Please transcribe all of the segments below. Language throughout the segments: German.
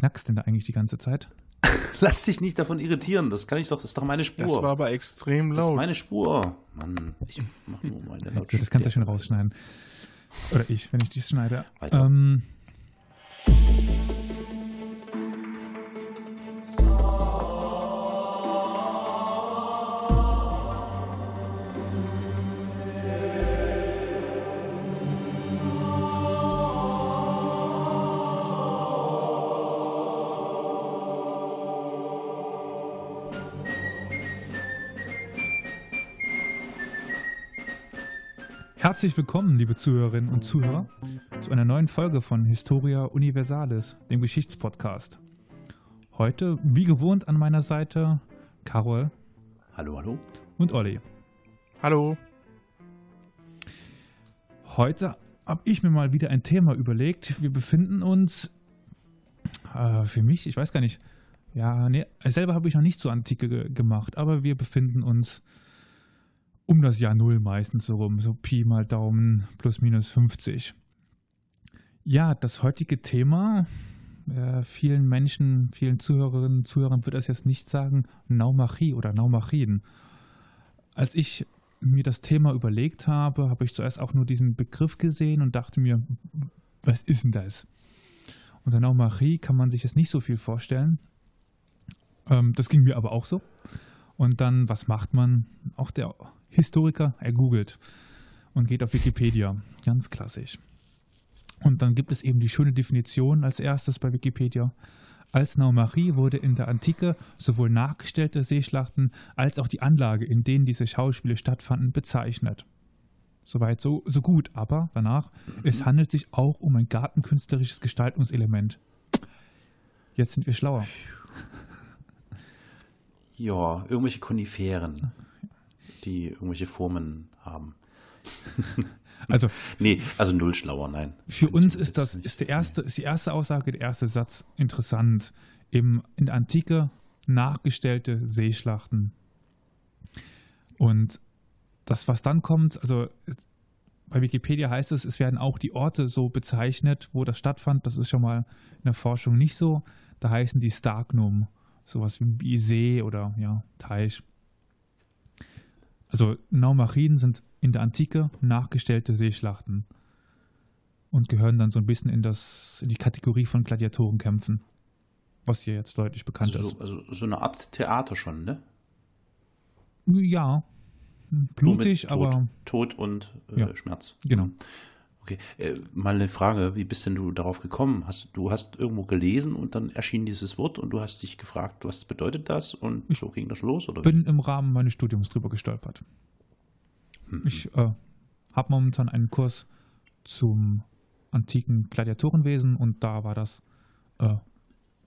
knackst denn da eigentlich die ganze Zeit? Lass dich nicht davon irritieren. Das kann ich doch, das ist doch meine Spur. Das war aber extrem Das ist laut. meine Spur. Mann, ich mach nur meine Lautstärke. das kannst du ja schon rausschneiden. Oder ich, wenn ich dies schneide. Weiter. Ähm, Herzlich willkommen, liebe Zuhörerinnen und Zuhörer, zu einer neuen Folge von Historia Universalis, dem Geschichtspodcast. Heute, wie gewohnt, an meiner Seite Carol Hallo, hallo. und Olli. Hallo. Heute habe ich mir mal wieder ein Thema überlegt. Wir befinden uns, äh, für mich, ich weiß gar nicht, ja, nee, selber habe ich noch nicht so Antike ge gemacht, aber wir befinden uns um das Jahr Null meistens so rum, so Pi mal Daumen plus minus 50. Ja, das heutige Thema, äh, vielen Menschen, vielen Zuhörerinnen und Zuhörern wird das jetzt nicht sagen, Naumachie oder Naumachien. Als ich mir das Thema überlegt habe, habe ich zuerst auch nur diesen Begriff gesehen und dachte mir, was ist denn das? Unter Naumachie kann man sich jetzt nicht so viel vorstellen. Ähm, das ging mir aber auch so. Und dann, was macht man? Auch der Historiker, er googelt und geht auf Wikipedia. Ganz klassisch. Und dann gibt es eben die schöne Definition als erstes bei Wikipedia. Als Naumachie wurde in der Antike sowohl nachgestellte Seeschlachten als auch die Anlage, in denen diese Schauspiele stattfanden, bezeichnet. Soweit so, so gut, aber danach, es handelt sich auch um ein gartenkünstlerisches Gestaltungselement. Jetzt sind wir schlauer. Ja, irgendwelche Koniferen, die irgendwelche Formen haben. Also Nee, also null schlauer, nein. Für uns ist das ist der erste, ist die erste Aussage, der erste Satz interessant. Im, in der Antike nachgestellte Seeschlachten. Und das, was dann kommt, also bei Wikipedia heißt es, es werden auch die Orte so bezeichnet, wo das stattfand. Das ist schon mal in der Forschung nicht so. Da heißen die Stagnum, sowas wie See oder ja, Teich. Also Naumachien sind in der Antike nachgestellte Seeschlachten und gehören dann so ein bisschen in, das, in die Kategorie von Gladiatorenkämpfen, was hier jetzt deutlich bekannt also, ist. so, also so eine Art Theater schon, ne? Ja, blutig, Tod, aber Tod und äh, Ja. Schmerz. genau. Okay, äh, mal eine Frage, wie bist denn du darauf gekommen? Hast, du hast irgendwo gelesen und dann erschien dieses Wort und du hast dich gefragt, was bedeutet das? Und so ging das los, oder? Bin im Rahmen meines Studiums drüber gestolpert. Hm. Ich äh, habe momentan einen Kurs zum antiken Gladiatorenwesen und da war das äh,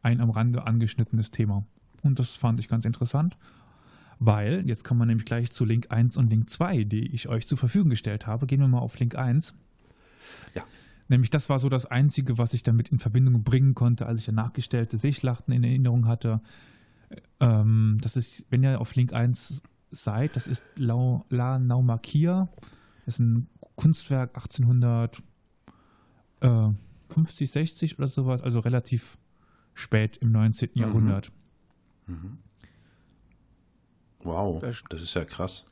ein am Rande angeschnittenes Thema. Und das fand ich ganz interessant, weil jetzt kommen wir nämlich gleich zu Link 1 und Link 2, die ich euch zur Verfügung gestellt habe. Gehen wir mal auf Link 1. Ja. Nämlich das war so das Einzige, was ich damit in Verbindung bringen konnte, als ich ja nachgestellte Seeschlachten in Erinnerung hatte. Ähm, das ist, wenn ihr auf Link 1 seid, das ist Lau, La Naumakia. Das ist ein Kunstwerk 1850, 60 oder sowas, also relativ spät im 19. Mhm. Jahrhundert. Mhm. Wow, Das- das ist ja krass.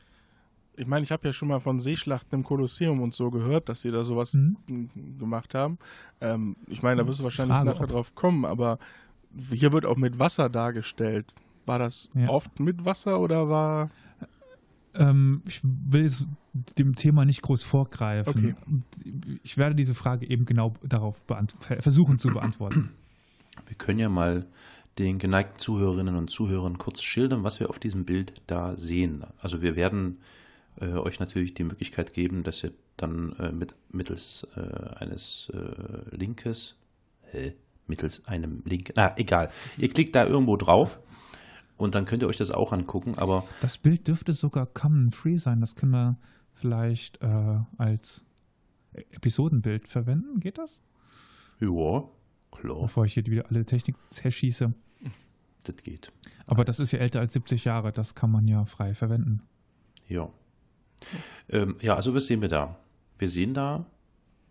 Ich meine, ich habe ja schon mal von Seeschlachten im Kolosseum und so gehört, dass die da sowas Mhm. gemacht haben. Ähm, ich meine, da wirst du wahrscheinlich Frage, nachher ob- drauf kommen, aber hier wird auch mit Wasser dargestellt. War das Ja. oft mit Wasser oder war. Ähm, ich will es dem Thema nicht groß vorgreifen. Ich werde diese Frage eben genau darauf versuchen zu beantworten. Wir können ja mal den geneigten Zuhörerinnen und Zuhörern kurz schildern, was wir auf diesem Bild da sehen. Also wir werden äh, euch natürlich die Möglichkeit geben, dass ihr dann äh, mit, mittels äh, eines äh, Linkes, hä? mittels einem Link, na egal, ihr klickt da irgendwo drauf und dann könnt ihr euch das auch angucken, aber Das Bild dürfte sogar common free sein. Das können wir vielleicht äh, als Episodenbild verwenden. Geht das? ja, klar, Bevor ich hier wieder alle Technik zerschieße. das geht. Aber das ist ja älter als 70 Jahre. Das kann man ja frei verwenden. Ja. Ähm, ja, also was sehen wir da? Wir sehen da,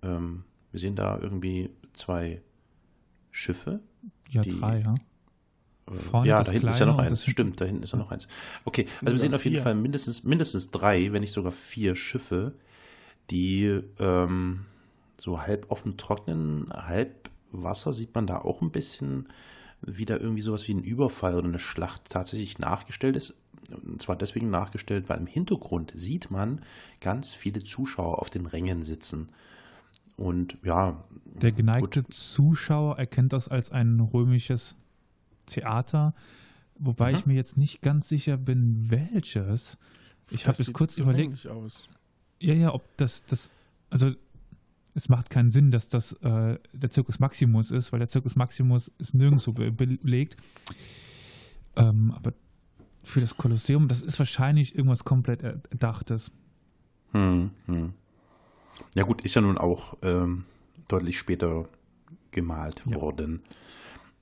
ähm, wir sehen da irgendwie zwei Schiffe. Ja, Die- drei, ja. Äh, Vorne ja, da hinten ist ja noch eins. Stimmt, da hinten ist ja noch eins. Okay, also wir sehen auf jeden vier. Fall mindestens, mindestens drei, wenn nicht sogar vier Schiffe, die ähm, so halb auf dem Trocknen, halb Wasser sieht man da auch ein bisschen wieder irgendwie sowas wie ein Überfall oder eine Schlacht tatsächlich nachgestellt ist. Und zwar deswegen nachgestellt, weil im Hintergrund sieht man ganz viele Zuschauer auf den Rängen sitzen. Und ja, Der geneigte gut. Zuschauer erkennt das als ein römisches Theater, wobei Mhm. ich mir jetzt nicht ganz sicher bin, welches. Ich habe sieht kurz überlegt, Aus. ja, ja, ob das, das, also es macht keinen Sinn, dass das äh, der Circus Maximus ist, weil der Circus Maximus ist nirgendwo be belegt. Ähm, aber für das Kolosseum, das ist wahrscheinlich irgendwas komplett Erdachtes. Hm, hm. Ja gut, ist ja nun auch ähm, deutlich später gemalt Ja. worden.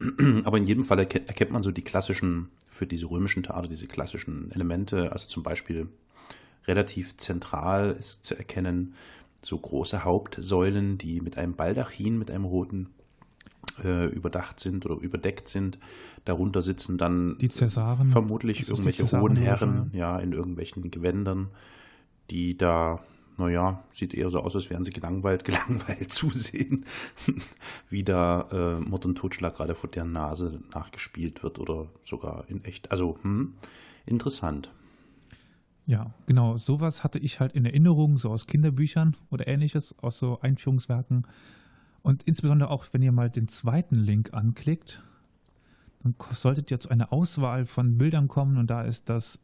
Aber in jedem Fall erke- erkennt man so die klassischen, für diese römischen Theater, diese klassischen Elemente. Also zum Beispiel relativ zentral ist zu erkennen so große Hauptsäulen, die mit einem Baldachin, mit einem roten äh, überdacht sind oder überdeckt sind. Darunter sitzen dann Die Cäsaren. vermutlich irgendwelche hohen Herren, ja, in irgendwelchen Gewändern, die da, naja, sieht eher so aus, als wären sie gelangweilt, gelangweilt zusehen, wie da äh, Mord und Totschlag gerade vor der Nase nachgespielt wird oder sogar in echt. Also, hm, interessant. Ja, genau. Sowas hatte ich halt in Erinnerung, so aus Kinderbüchern oder ähnliches, aus so Einführungswerken. Und insbesondere auch, wenn ihr mal den zweiten Link anklickt, dann solltet ihr zu einer Auswahl von Bildern kommen und da ist das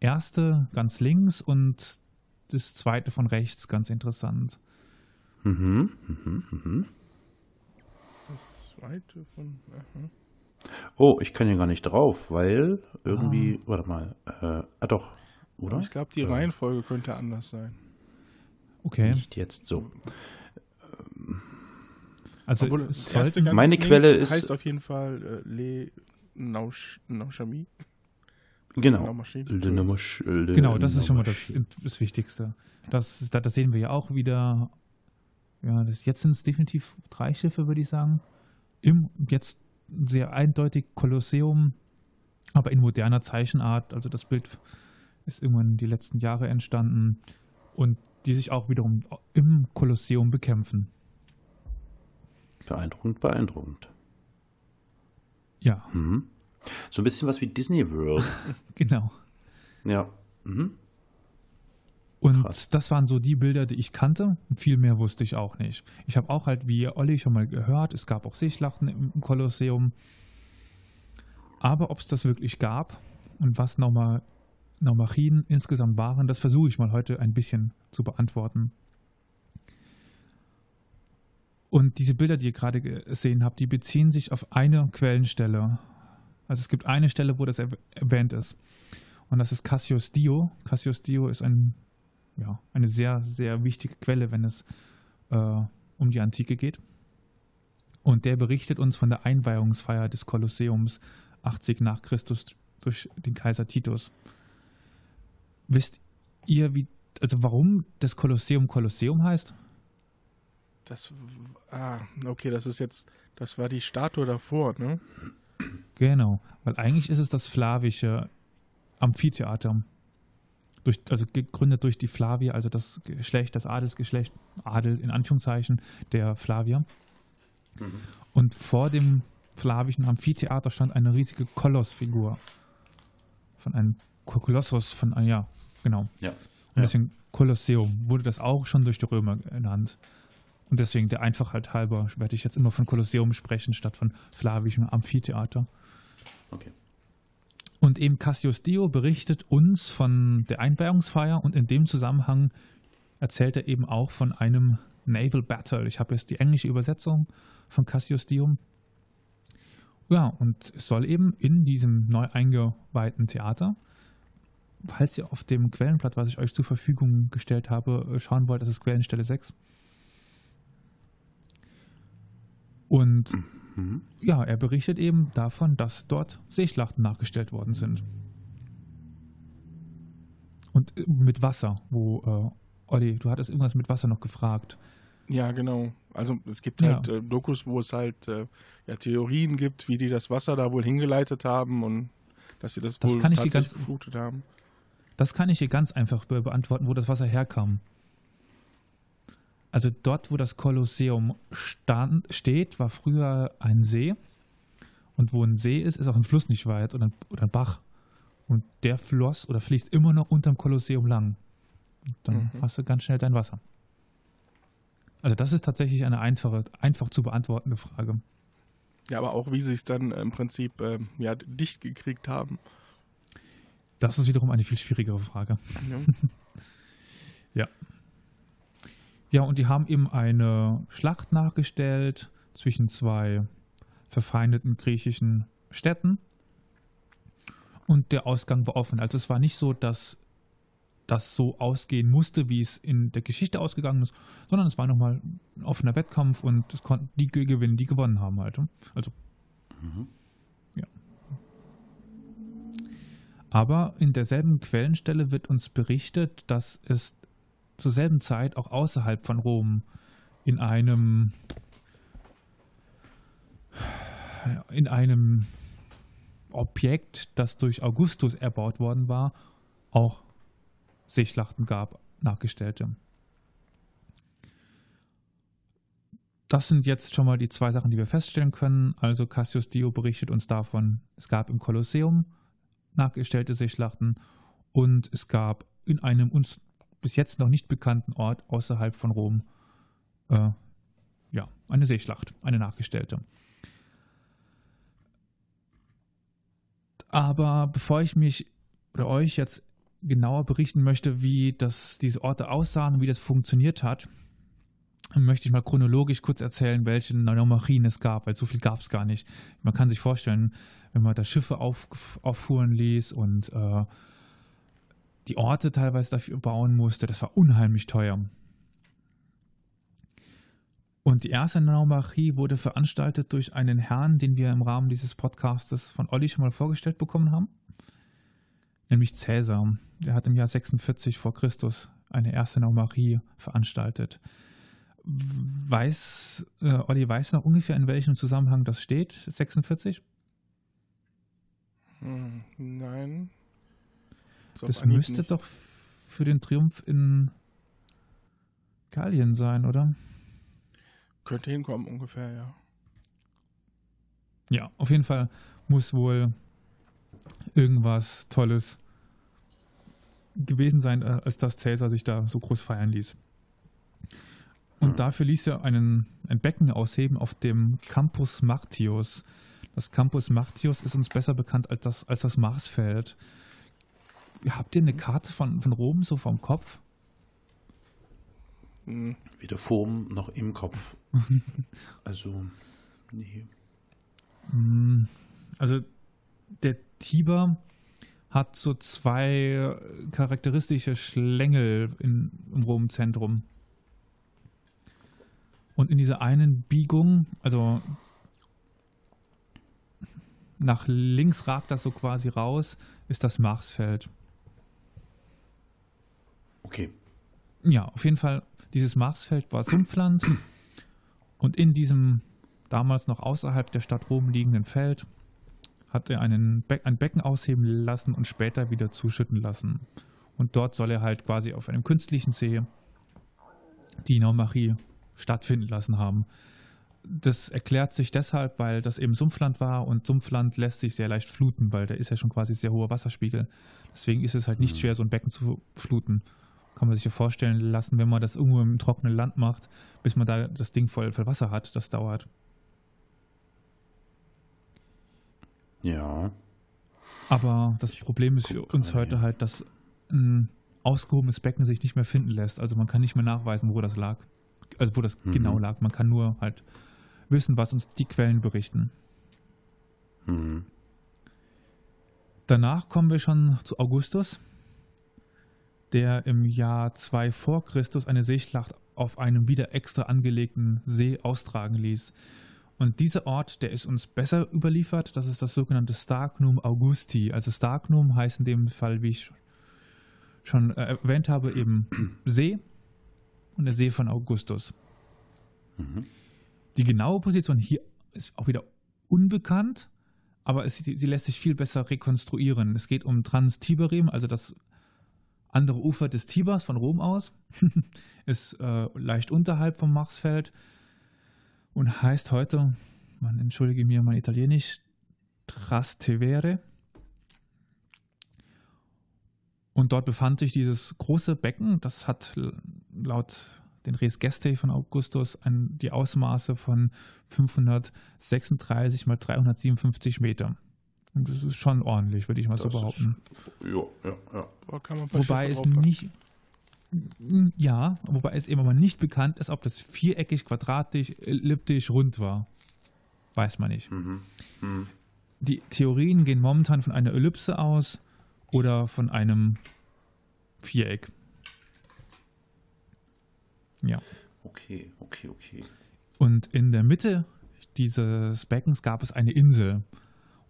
erste ganz links und das zweite von rechts ganz interessant. Mhm, mhm, mhm. Das zweite von. Aha. Oh, ich kann hier gar nicht drauf, weil irgendwie, warte mal, äh, ah doch, oder? Ich glaube, die Äh, Reihenfolge könnte anders sein. Okay, Nicht jetzt so. also Obwohl, ganz Meine Quelle ist- heißt auf jeden Fall äh, Le Nausch, Nauchami. Genau. Genau, das ist schon mal das, das Wichtigste. Das, das, das sehen wir ja auch wieder. Ja, das, jetzt sind es definitiv drei Schiffe, würde ich sagen. Im jetzt sehr eindeutig Kolosseum, aber in moderner Zeichenart. Also das Bild ist irgendwann die letzten Jahre entstanden und die sich auch wiederum im Kolosseum bekämpfen. Beeindruckend, beeindruckend. Ja, Mhm. So ein bisschen was wie Disney World. genau. ja. Mhm. Und Krass. das waren so die Bilder, die ich kannte. Viel mehr wusste ich auch nicht. Ich habe auch halt, wie Olli schon mal gehört, es gab auch Seeschlachten im Kolosseum. Aber ob es das wirklich gab und was Nauma, Naumachien insgesamt waren, das versuche ich mal heute ein bisschen zu beantworten. Und diese Bilder, die ihr gerade gesehen habt, die beziehen sich auf eine Quellenstelle. Also es gibt eine Stelle, wo das erw- erwähnt ist. Und das ist Cassius Dio. Cassius Dio ist ein, ja, eine sehr, sehr wichtige Quelle, wenn es äh, um die Antike geht. Und der berichtet uns von der Einweihungsfeier des Kolosseums 80 nach Christus durch den Kaiser Titus. Wisst ihr, wie, also warum das Kolosseum Kolosseum heißt? Das, ah, okay, das ist jetzt, das war die Statue davor, ne? Genau, weil eigentlich ist es das flavische Amphitheater. Durch, also gegründet durch die Flavier, also das Geschlecht, das Adelsgeschlecht, Adel in Anführungszeichen, der Flavier. Und vor dem flavischen Amphitheater stand eine riesige Kolossfigur. Von einem Ko- Kolossus, von, ah ja, genau. Ja. Und Ja. deswegen Kolosseum wurde das auch schon durch die Römer genannt. Und deswegen der Einfachheit halber werde ich jetzt immer von Kolosseum sprechen, statt von flavischem Amphitheater. Okay. Und eben Cassius Dio berichtet uns von der Einweihungsfeier und in dem Zusammenhang erzählt er eben auch von einem Naval Battle. Ich habe jetzt die englische Übersetzung von Cassius Dio. Ja, und es soll eben in diesem neu eingeweihten Theater, falls ihr auf dem Quellenblatt, was ich euch zur Verfügung gestellt habe, schauen wollt, das ist Quellenstelle 6. Und Mhm. ja, er berichtet eben davon, dass dort Seeschlachten nachgestellt worden sind. Und äh, mit Wasser, wo, äh, Olli, du hattest irgendwas mit Wasser noch gefragt. Ja, genau. Also es gibt Ja. halt äh, Dokus, wo es halt äh, ja, Theorien gibt, wie die das Wasser da wohl hingeleitet haben und dass sie das, Das wohl tatsächlich ganz- geflutet haben. Das kann ich hier ganz einfach be beantworten, wo das Wasser herkam. Also dort, wo das Kolosseum stand, steht, war früher ein See. Und wo ein See ist, ist auch ein Fluss nicht weit oder ein, oder ein Bach. Und der floss oder fließt immer noch unterm Kolosseum lang. Und dann Mhm. hast du ganz schnell dein Wasser. Also das ist tatsächlich eine einfache, einfach zu beantwortende Frage. Ja, aber auch wie sie es dann im Prinzip ähm, ja, dicht gekriegt haben. Das ist wiederum eine viel schwierigere Frage. Ja. Ja, und die haben eben eine Schlacht nachgestellt zwischen zwei verfeindeten griechischen Städten. Und der Ausgang war offen. Also es war nicht so, dass das so ausgehen musste, wie es in der Geschichte ausgegangen ist, sondern es war nochmal ein offener Wettkampf und es konnten die gewinnen, die gewonnen haben halt. Also Mhm. Aber in derselben Quellenstelle wird uns berichtet, dass es zur selben Zeit auch außerhalb von Rom in einem in einem Objekt, das durch Augustus erbaut worden war, auch Seeschlachten gab, nachgestellte. Das sind jetzt schon mal die zwei Sachen, die wir feststellen können. Also Cassius Dio berichtet uns davon, es gab im Kolosseum nachgestellte Seeschlachten und es gab in einem uns bis jetzt noch nicht bekannten Ort außerhalb von Rom äh, ja, eine Seeschlacht, eine nachgestellte. Aber bevor ich mich oder euch jetzt genauer berichten möchte, wie das, diese Orte aussahen und wie das funktioniert hat, möchte ich mal chronologisch kurz erzählen, welche Naumarien es gab, weil so viel gab es gar nicht. Man kann sich vorstellen, wenn man da Schiffe auf, auffuhren ließ und äh, die Orte teilweise dafür bauen musste, das war unheimlich teuer. Und die erste Naumarie wurde veranstaltet durch einen Herrn, den wir im Rahmen dieses Podcastes von Olli schon mal vorgestellt bekommen haben, nämlich Cäsar. Der hat im Jahr 46 vor Christus eine erste Naumarie veranstaltet. Weiß, äh, Olli weiß noch ungefähr, in welchem Zusammenhang das steht, 46? Hm, nein. So Das müsste nicht. doch für den Triumph in Gallien sein, oder? Könnte hinkommen ungefähr, ja. Ja, auf jeden Fall muss wohl irgendwas Tolles gewesen sein, äh, als dass Cäsar sich da so groß feiern ließ. Und Mhm. dafür ließ er einen, ein Becken ausheben auf dem Campus Martius. Das Campus Martius ist uns besser bekannt als das, als das Marsfeld. Habt ihr eine Karte von, von Rom so vom Kopf? Hm, Weder Form noch im Kopf. Also, nee. Mm, Also der Tiber hat so zwei charakteristische Schlängel in, im Rom-Zentrum. Und in dieser einen Biegung, also nach links ragt das so quasi raus, ist das Marsfeld. Okay. Ja, auf jeden Fall, dieses Marsfeld war Sumpfland und in diesem damals noch außerhalb der Stadt Rom liegenden Feld hat er einen Be ein Becken ausheben lassen und später wieder zuschütten lassen. Und dort soll er halt quasi auf einem künstlichen See die Naumachie stattfinden lassen haben. Das erklärt sich deshalb, weil das eben Sumpfland war und Sumpfland lässt sich sehr leicht fluten, weil da ist ja schon quasi sehr hoher Wasserspiegel. Deswegen ist es halt nicht Mhm. schwer, so ein Becken zu fluten. Kann man sich ja vorstellen lassen, wenn man das irgendwo im trockenen Land macht, bis man da das Ding voll, voll Wasser hat, das dauert. Ja. Aber das Problem ist für uns gerade heute halt, dass ein ausgehobenes Becken sich nicht mehr finden lässt. Also man kann nicht mehr nachweisen, wo das lag. Also wo das Mhm. genau lag. Man kann nur halt wissen, was uns die Quellen berichten. Hm. Danach kommen wir schon zu Augustus, der im Jahr 2 vor Christus eine Seeschlacht auf einem wieder extra angelegten See austragen ließ. Und dieser Ort, der ist uns besser überliefert, das ist das sogenannte Starknum Augusti. Also Starknum heißt in dem Fall, wie ich schon äh, erwähnt habe, eben See und der See von Augustus. Mhm. Die genaue Position hier ist auch wieder unbekannt, aber es, sie, lässt sich viel besser rekonstruieren. Es geht um Trans-Tiberim, also das andere Ufer des Tibers von Rom aus. ist äh, leicht unterhalb vom Marsfeld und heißt heute, man entschuldige mir mein Italienisch, Trastevere. Und dort befand sich dieses große Becken, das hat laut den Res Gestae von Augustus ein, die Ausmaße von 536 mal 357 Meter. Und das ist schon ordentlich, würde ich mal Das so behaupten. Ist, ja, ja, ja. Da kann man ein paar Wobei es nicht. Ja, wobei es eben aber nicht bekannt ist, ob das viereckig, quadratisch, elliptisch, rund war. Weiß man nicht. Mhm. Mhm. Die Theorien gehen momentan von einer Ellipse aus oder von einem Viereck. Ja. Okay, okay, okay. Und in der Mitte dieses Beckens gab es eine Insel.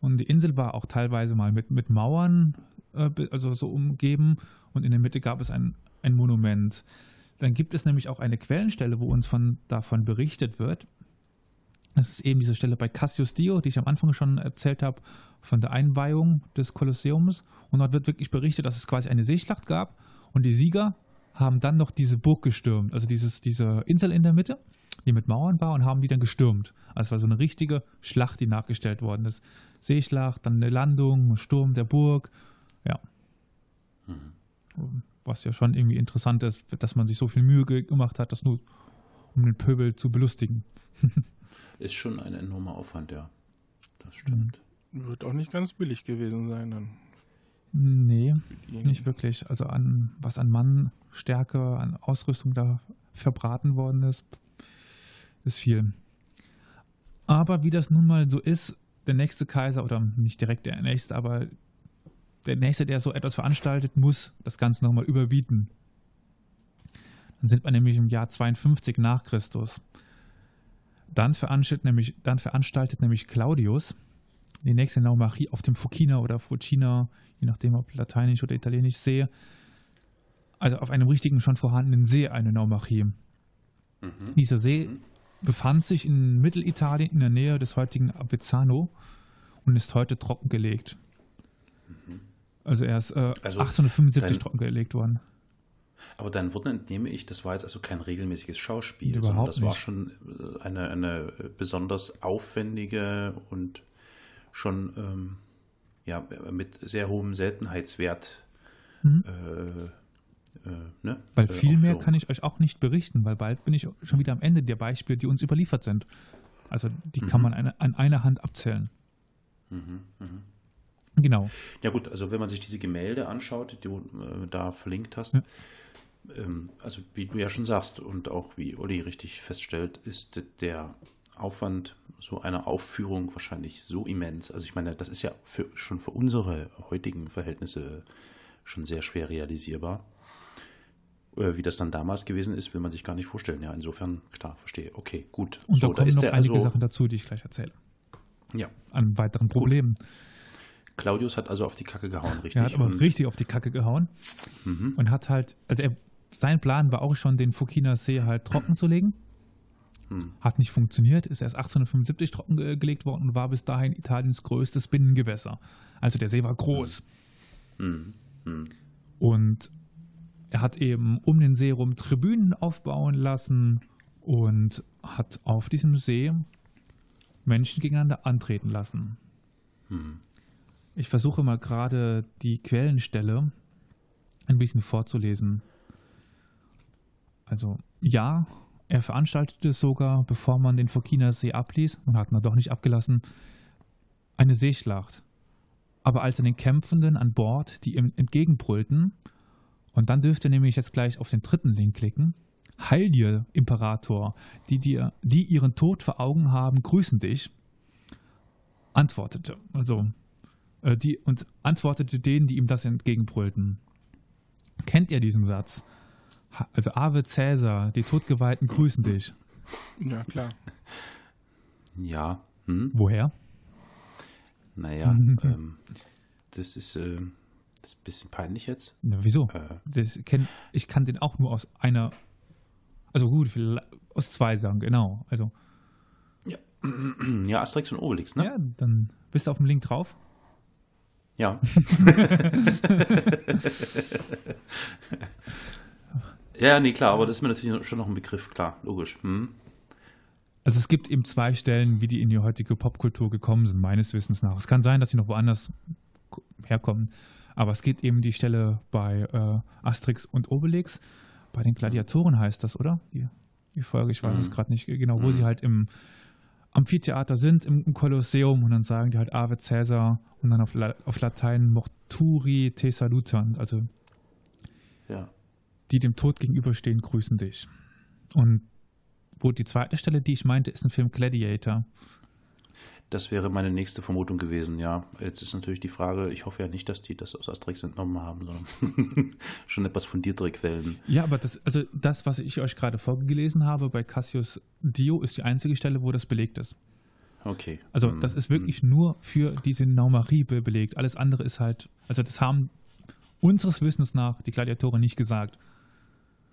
Und die Insel war auch teilweise mal mit, mit Mauern, äh, also so umgeben. Und in der Mitte gab es ein, ein Monument. Dann gibt es nämlich auch eine Quellenstelle, wo uns von, davon berichtet wird. Das ist eben diese Stelle bei Cassius Dio, die ich am Anfang schon erzählt habe, von der Einweihung des Kolosseums. Und dort wird wirklich berichtet, dass es quasi eine Seeschlacht gab. Und die Sieger haben dann noch diese Burg gestürmt, also dieses, diese Insel in der Mitte, die mit Mauern war, und haben die dann gestürmt. Also es war so eine richtige Schlacht, die nachgestellt worden ist. Seeschlacht, dann eine Landung, Sturm der Burg. Ja. Was ja schon irgendwie interessant ist, dass man sich so viel Mühe ge- gemacht hat, das nur um den Pöbel zu belustigen. Ist schon ein enormer Aufwand, ja. Das stimmt. Wird auch nicht ganz billig gewesen sein dann. Nee, nicht wirklich. Also an was an Mannstärke, an Ausrüstung da verbraten worden ist, ist viel. Aber wie das nun mal so ist, der nächste Kaiser, oder nicht direkt der nächste, aber der nächste, der so etwas veranstaltet, muss das Ganze nochmal überbieten. Dann sind wir nämlich im Jahr 52 nach Christus. Dann veranstaltet nämlich, dann veranstaltet nämlich Claudius die nächste Naumachie auf dem Fucina oder Fucina, je nachdem ob lateinisch oder italienisch sehe, also auf einem richtigen schon vorhandenen See eine Naumachie. Mhm. Dieser See befand sich in Mittelitalien in der Nähe des heutigen Avezzano und ist heute trockengelegt. Also er ist äh, Also 1875 dein- trockengelegt worden. Aber dein Wort entnehme ich, das war jetzt also kein regelmäßiges Schauspiel, Überhaupt sondern das war nicht. schon äh, eine, eine besonders aufwendige und schon ähm, ja, mit sehr hohem Seltenheitswert. Mhm. Äh, äh, ne? Weil äh, viel mehr Aufführung. kann ich euch auch nicht berichten, weil bald bin ich schon wieder am Ende der Beispiele, die uns überliefert sind. Also die kann Mhm. man eine, an einer Hand abzählen. Mhm, mhm. Genau. Ja gut, also wenn man sich diese Gemälde anschaut, die du äh, da verlinkt hast, Ja. Ähm, also wie du ja schon sagst und auch wie Olli richtig feststellt, ist der Aufwand so einer Aufführung wahrscheinlich so immens. Also ich meine, das ist ja für, schon für unsere heutigen Verhältnisse schon sehr schwer realisierbar. Äh, Wie das dann damals gewesen ist, will man sich gar nicht vorstellen. Ja, insofern, klar, verstehe. Okay, gut. Und so, da kommen noch einige also, Sachen dazu, die ich gleich erzähle. Ja, An weiteren Problemen. Claudius hat also auf die Kacke gehauen, richtig? Er hat aber Und- richtig auf die Kacke gehauen Mhm. und hat halt, also er, sein Plan war auch schon, den Fukina See halt trocken zu legen. Hm. Hat nicht funktioniert, ist erst 1875 trockengelegt worden und war bis dahin Italiens größtes Binnengewässer. Also der See war groß. Mhm. Mhm. Und er hat eben um den See rum Tribünen aufbauen lassen und hat auf diesem See Menschen gegeneinander antreten lassen. Mhm. Ich versuche mal gerade die Quellenstelle ein bisschen vorzulesen. Also, ja, er veranstaltete sogar, bevor man den Fokiner See abließ, und hat ihn doch nicht abgelassen, eine Seeschlacht. Aber als er den Kämpfenden an Bord, die ihm entgegenbrüllten, und dann dürft ihr nämlich jetzt gleich auf den dritten Link klicken, Heil dir, Imperator, die, dir, die ihren Tod vor Augen haben, grüßen dich, antwortete. Also, äh, die, und antwortete denen, die ihm das entgegenbrüllten. Kennt ihr diesen Satz? Also Ave Cäsar, die Todgeweihten grüßen dich. Ja, klar. Ja. Hm? Woher? Naja, Mhm. ähm, das ist, ähm, das ist ein bisschen peinlich jetzt. Na, wieso? Äh, Das kenn, ich kann den auch nur aus einer. Also gut, aus zwei Sachen, genau. Also, Ja, Asterix und Obelix, ne? ja, dann bist du auf dem Link drauf. Ja. ja, nee, klar, aber das ist mir natürlich schon noch ein Begriff, klar, logisch. Hm. Also es gibt eben zwei Stellen, wie die in die heutige Popkultur gekommen sind, meines Wissens nach. Es kann sein, dass sie noch woanders herkommen, aber es geht eben die Stelle bei äh, Asterix und Obelix. Bei den Gladiatoren heißt das, oder? Die, die Folge, ich weiß Mhm. es gerade nicht genau, wo Mhm. sie halt im Amphitheater sind, im, im Kolosseum und dann sagen die halt Ave Caesar und dann auf, La auf Latein Morturi te salutant, also Ja. Die dem Tod gegenüberstehen, grüßen dich. Und wo die zweite Stelle, die ich meinte, ist ein Film Gladiator. Das wäre meine nächste Vermutung gewesen, ja. Jetzt ist natürlich die Frage, ich hoffe ja nicht, dass die das aus Asterix entnommen haben, sondern schon etwas fundiertere Quellen. Ja, aber das, also das, was ich euch gerade vorgelesen habe bei Cassius Dio, ist die einzige Stelle, wo das belegt ist. Okay. Also Hm, das ist wirklich nur für diese Naumarie be belegt. Alles andere ist halt, also das haben unseres Wissens nach die Gladiatoren nicht gesagt.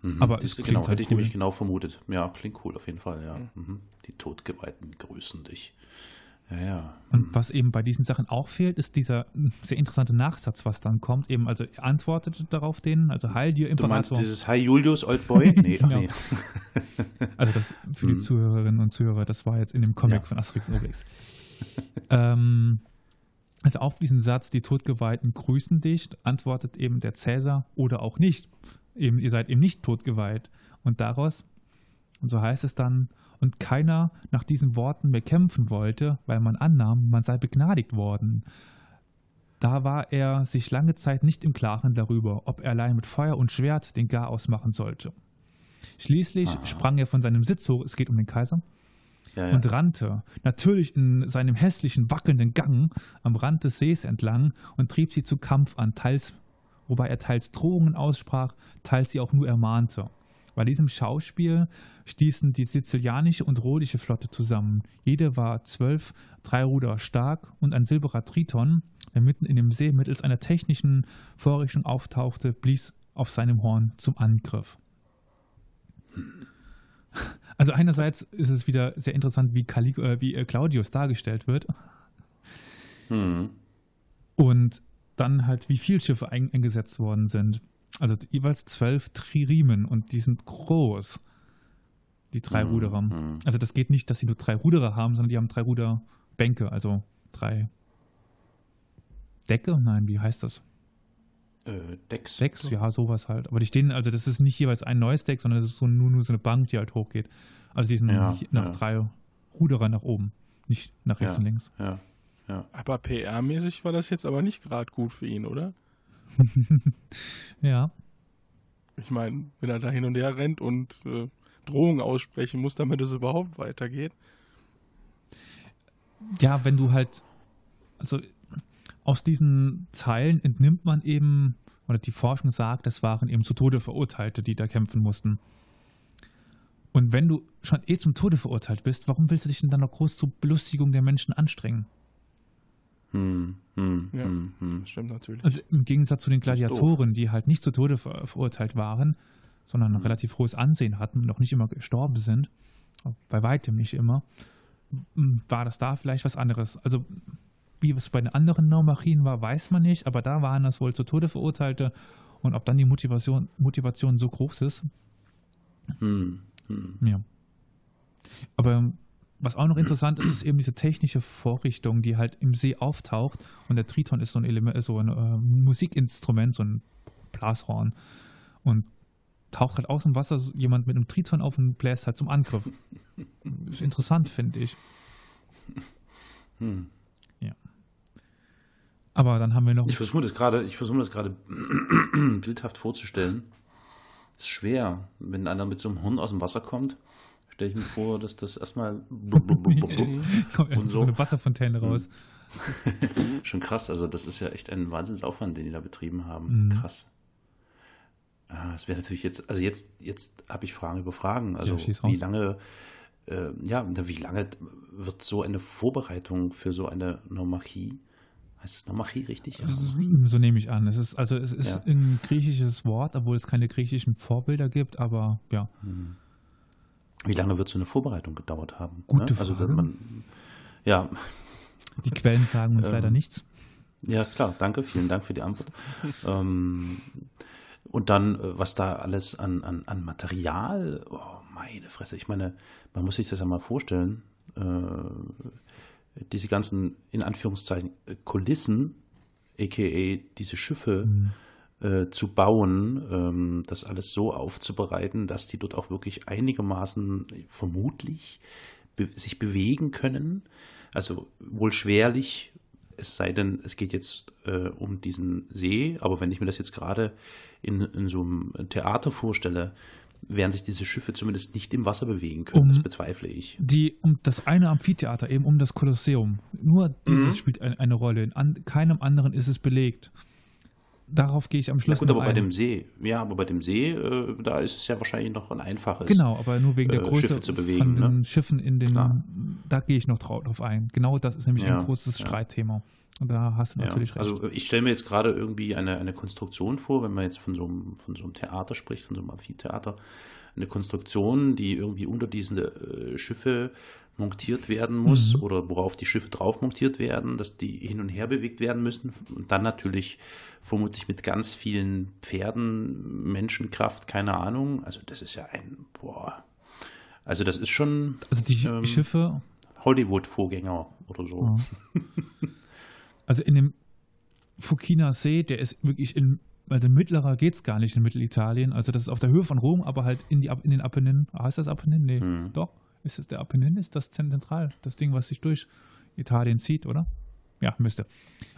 Mhm. Aber es klingt genau, halt hätte ich cool. nämlich genau vermutet. Ja, klingt cool auf jeden Fall, ja. Mhm. Die Todgeweihten grüßen dich. Ja, ja. Und was eben bei diesen Sachen auch fehlt, ist dieser sehr interessante Nachsatz, was dann kommt. Eben, also antwortet darauf denen, also Heil dir Du meinst Imperator. dieses Hi Julius, Old Boy? Nee, Genau. nee. Also das für die Mhm. Zuhörerinnen und Zuhörer, das war jetzt in dem Comic Ja. von Asterix und Obelix. ähm, also auf diesen Satz, die Todgeweihten grüßen dich, antwortet eben der Cäsar oder auch nicht. Eben, ihr seid eben nicht totgeweiht. Und daraus, und so heißt es dann, und keiner nach diesen Worten mehr kämpfen wollte, weil man annahm, man sei begnadigt worden. Da war er sich lange Zeit nicht im Klaren darüber, ob er allein mit Feuer und Schwert den Garaus machen sollte. Schließlich Aha. sprang er von seinem Sitz hoch, es geht um den Kaiser, Ja, ja. und rannte, natürlich in seinem hässlichen, wackelnden Gang am Rand des Sees entlang und trieb sie zu Kampf an, teils, wobei er teils Drohungen aussprach, teils sie auch nur ermahnte. Bei diesem Schauspiel stießen die sizilianische und rhodische Flotte zusammen. Jede war zwölf, drei Ruder stark und ein silberer Triton, der mitten in dem See mittels einer technischen Vorrichtung auftauchte, blies auf seinem Horn zum Angriff. Also einerseits ist es wieder sehr interessant, wie, Calig äh, wie äh, Claudius dargestellt wird Hm. und dann halt, wie viele Schiffe ein eingesetzt worden sind. Also jeweils zwölf Triremen und die sind groß, die drei Mhm, Ruderer. mhm. Also das geht nicht, dass sie nur drei Ruderer haben, sondern die haben drei Ruderbänke, also drei Decke? Nein, wie heißt das? Äh, Dex. Decks, ja, sowas halt. Aber die stehen, also das ist nicht jeweils ein neues Deck, sondern das ist so, nur, nur so eine Bank, die halt hochgeht. Also die sind Ja, nach ja. drei Ruderer nach oben, nicht nach rechts Ja. und links. Ja, ja. Aber PR-mäßig war das jetzt aber nicht gerade gut für ihn, oder? Ja. Ich meine, wenn er da hin und her rennt und äh, Drohungen aussprechen muss, damit es überhaupt weitergeht. Ja, wenn du halt, also aus diesen Zeilen entnimmt man eben, oder die Forschung sagt, es waren eben zu Tode Verurteilte, die da kämpfen mussten. Und wenn du schon eh zum Tode verurteilt bist, warum willst du dich denn dann noch groß zur Belustigung der Menschen anstrengen? Hm, hm, Ja. hm, hm. Das stimmt natürlich. Also im Gegensatz zu den Gladiatoren, die halt nicht zu Tode ver verurteilt waren, sondern ein relativ hohes Ansehen hatten und noch nicht immer gestorben sind, bei weitem nicht immer, m, war das da vielleicht was anderes. Also wie es bei den anderen Normachien war, weiß man nicht, aber da waren das wohl zu Tode Verurteilte und ob dann die Motivation, Motivation so groß ist, Hm, hm. ja. Aber was auch noch interessant ist, ist eben diese technische Vorrichtung, die halt im See auftaucht. Und der Triton ist so ein Element, so ein äh, Musikinstrument, so ein Blaszorn. Und taucht halt aus dem Wasser jemand mit einem Triton auf und bläst halt zum Angriff. ist interessant, finde ich. Hm. Aber dann haben wir noch. Ich versuche das gerade, ich versuche das gerade bildhaft vorzustellen. Ist schwer, wenn einer mit so einem Hund aus dem Wasser kommt. Stelle ich mir vor, dass das erstmal kommt und so. eine Wasserfontäne raus. schon krass. Also das ist ja echt ein Wahnsinnsaufwand, den die da betrieben haben. Mhm. Krass. Ah, Es wäre natürlich jetzt, also jetzt, jetzt habe ich Fragen über Fragen. Also Ja, wie lange, äh, ja, wie lange wird so eine Vorbereitung für so eine Nomachie? Heißt es Nomachie richtig? Ja. So nehme ich an. Es ist also es ist Ja. ein griechisches Wort, obwohl es keine griechischen Vorbilder gibt, aber ja. Hm. Wie lange wird so eine Vorbereitung gedauert haben? Gute ne? Also, Frage. man, ja, Die Quellen sagen uns Ähm, leider nichts. Ja, klar, danke, vielen Dank für die Antwort. ähm, und dann, äh, was da alles an, an, an Material, oh, meine Fresse, ich meine, man muss sich das ja mal vorstellen, äh, diese ganzen, in Anführungszeichen, äh, Kulissen, aka diese Schiffe, äh, zu bauen, ähm, das alles so aufzubereiten, dass die dort auch wirklich einigermaßen äh, vermutlich be sich bewegen können. Also wohl schwerlich, es sei denn, es geht jetzt äh, um diesen See, aber wenn ich mir das jetzt gerade in, in so einem Theater vorstelle, werden sich diese Schiffe zumindest nicht im Wasser bewegen können. Um- das bezweifle ich. Die, um das eine Amphitheater, eben um das Kolosseum. Nur dieses Mhm. spielt ein, eine Rolle. In an, keinem anderen ist es belegt. Darauf gehe ich am Ja, Schluss gut, noch aber bei ein. dem See, ja, aber bei dem See, äh, da ist es ja wahrscheinlich noch ein einfaches. Genau, aber nur wegen der äh, Größe Schiffe zu bewegen, von den ne? Schiffen in den, Klar. da gehe ich noch drauf ein. Genau das ist nämlich Ja, ein großes ja. Streitthema. Und da hast du Ja, natürlich recht. also ich stelle mir jetzt gerade irgendwie eine, eine Konstruktion vor, wenn man jetzt von so, einem, von so einem Theater spricht, von so einem Amphitheater, eine Konstruktion, die irgendwie unter diese äh, Schiffe montiert werden muss Mhm. oder worauf die Schiffe drauf montiert werden, dass die hin und her bewegt werden müssen und dann natürlich vermutlich mit ganz vielen Pferden, Menschenkraft, keine Ahnung. Also das ist ja ein, boah, also das ist schon also die ähm, Schiffe, Hollywood-Vorgänger oder so. Ja. Also in dem Fukina See, der ist wirklich in, also mittlerer geht es gar nicht in Mittelitalien. Also das ist auf der Höhe von Rom, aber halt in, die, in den Apenninen. Ah, heißt das Apennin? Nee, Hm. doch. Ist es der Apennin? Ist das zentral? Das Ding, was sich durch Italien zieht, oder? Ja, müsste.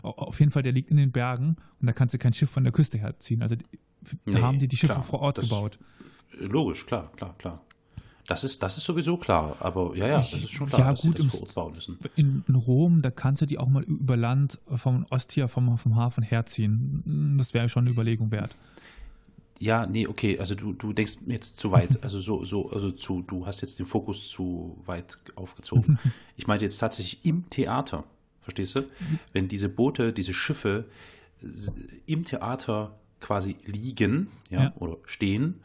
Au- Auf jeden Fall, der liegt in den Bergen und da kannst du kein Schiff von der Küste her ziehen. Also die, da Nee, haben die die Schiffe klar, vor Ort gebaut. Logisch, klar, klar, klar. Das ist, das ist sowieso klar, aber ja, ja, das ist schon klar, Ja, dass gut, das vor Ort bauen müssen. In, in Rom, da kannst du die auch mal über Land vom Ostia, vom, vom Hafen herziehen. Das wäre schon eine Überlegung wert. Ja, nee, okay, also du, du denkst jetzt zu weit, also so, so, also zu, du hast jetzt den Fokus zu weit aufgezogen. Ich meinte jetzt tatsächlich im Theater, verstehst du? Wenn diese Boote, diese Schiffe im Theater quasi liegen, ja, Ja. oder stehen,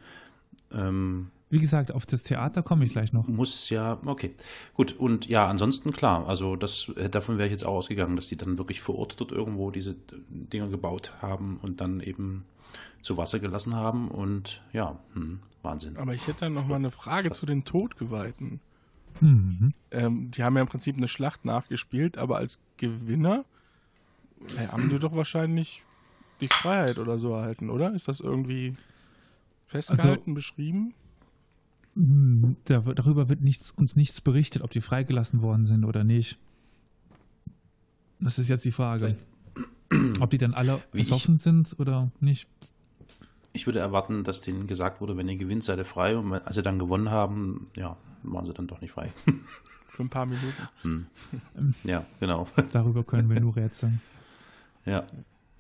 ähm, Wie gesagt, auf das Theater komme ich gleich noch. muss ja, okay, gut, und ja, ansonsten klar, also das, äh, davon wäre ich jetzt auch ausgegangen, dass die dann wirklich vor Ort dort irgendwo diese Dinger gebaut haben und dann eben zu Wasser gelassen haben und ja, hm, Wahnsinn. Aber ich hätte dann noch mal eine Frage Krass. zu den Todgeweihten. Mhm. Ähm, die haben ja im Prinzip eine Schlacht nachgespielt, aber als Gewinner äh, haben die doch wahrscheinlich die Freiheit oder so erhalten, oder? Ist das irgendwie festgehalten, beschrieben? Hm, Da, wird- darüber wird nichts, uns nichts berichtet, ob die freigelassen worden sind oder nicht. Das ist jetzt die Frage. Ob die dann alle besoffen sind oder nicht. Ich würde erwarten, dass denen gesagt wurde, wenn ihr gewinnt, seid ihr frei und als sie dann gewonnen haben, ja, waren sie dann doch nicht frei. Für ein paar Minuten. Hm. Ja, genau. Darüber können wir nur rätseln. Ja,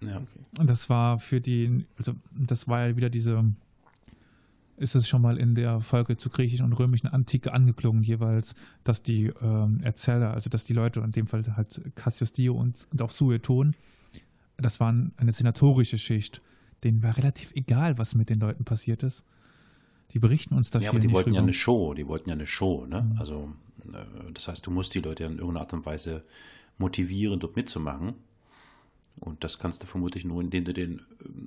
ja. Okay. Und das war für die, also das war ja wieder diese, ist es schon mal in der Folge zur griechischen und römischen Antike angeklungen jeweils, dass die ähm, Erzähler, also dass die Leute, in dem Fall halt Cassius Dio und, und auch Sueton, das waren eine senatorische Schicht. Denen war relativ egal, was mit den Leuten passiert ist. Die berichten uns dafür Ja, aber die wollten ja drüber. eine Show, die wollten ja eine Show, ne? Mhm. Also, äh, das heißt, du musst die Leute ja in irgendeiner Art und Weise motivieren, dort mitzumachen. Und das kannst du vermutlich nur, indem du denen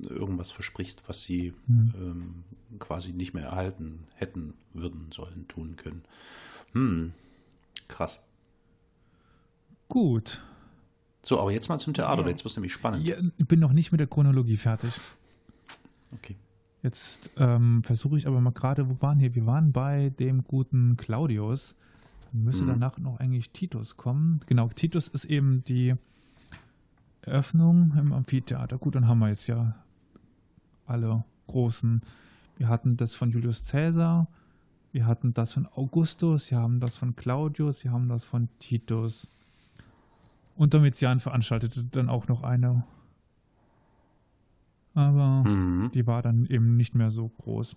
äh, irgendwas versprichst, was sie Mhm. ähm, quasi nicht mehr erhalten hätten, würden, sollen, tun können. Hm, krass. Gut. So, aber jetzt mal zum Theater, Ja. jetzt wird es nämlich spannend. Ja, ich bin noch nicht mit der Chronologie fertig. Okay. Jetzt ähm, versuche ich aber mal gerade, wo waren wir? Wir waren bei dem guten Claudius. Dann müsste Mhm. danach noch eigentlich Titus kommen. Genau, Titus ist eben die Eröffnung im Amphitheater. Gut, dann haben wir jetzt ja alle großen. Wir hatten das von Julius Caesar, wir hatten das von Augustus, wir haben das von Claudius, wir haben das von Titus. Und Domitian veranstaltete dann auch noch eine. Aber Mhm. die war dann eben nicht mehr so groß.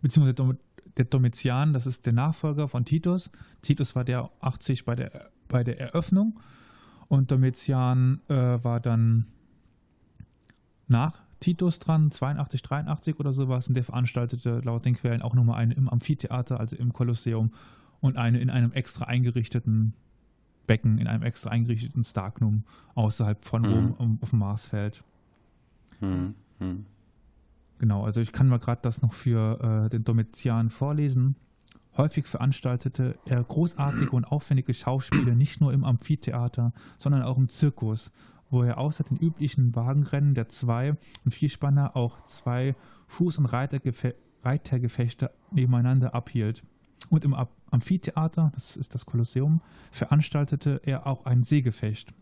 Beziehungsweise der Domitian, das ist der Nachfolger von Titus. Titus war der 80 bei der, bei der Eröffnung und Domitian äh, war dann nach Titus dran, 82, 83 oder sowas, und der veranstaltete laut den Quellen auch nochmal eine im Amphitheater, also im Kolosseum, und eine in einem extra eingerichteten Becken, in einem extra eingerichteten Starknum außerhalb von Mhm. Rom auf dem Marsfeld. Hm, hm. Genau, also ich kann mal gerade das noch für äh, den Domitian vorlesen. Häufig veranstaltete er großartige und aufwendige Schauspiele nicht nur im Amphitheater, sondern auch im Zirkus, wo er außer den üblichen Wagenrennen der Zwei- und Vierspanner auch zwei Fuß- und Reitergefe Reitergefechte nebeneinander abhielt. Und im Amphitheater, das ist das Kolosseum, veranstaltete er auch ein Seegefecht.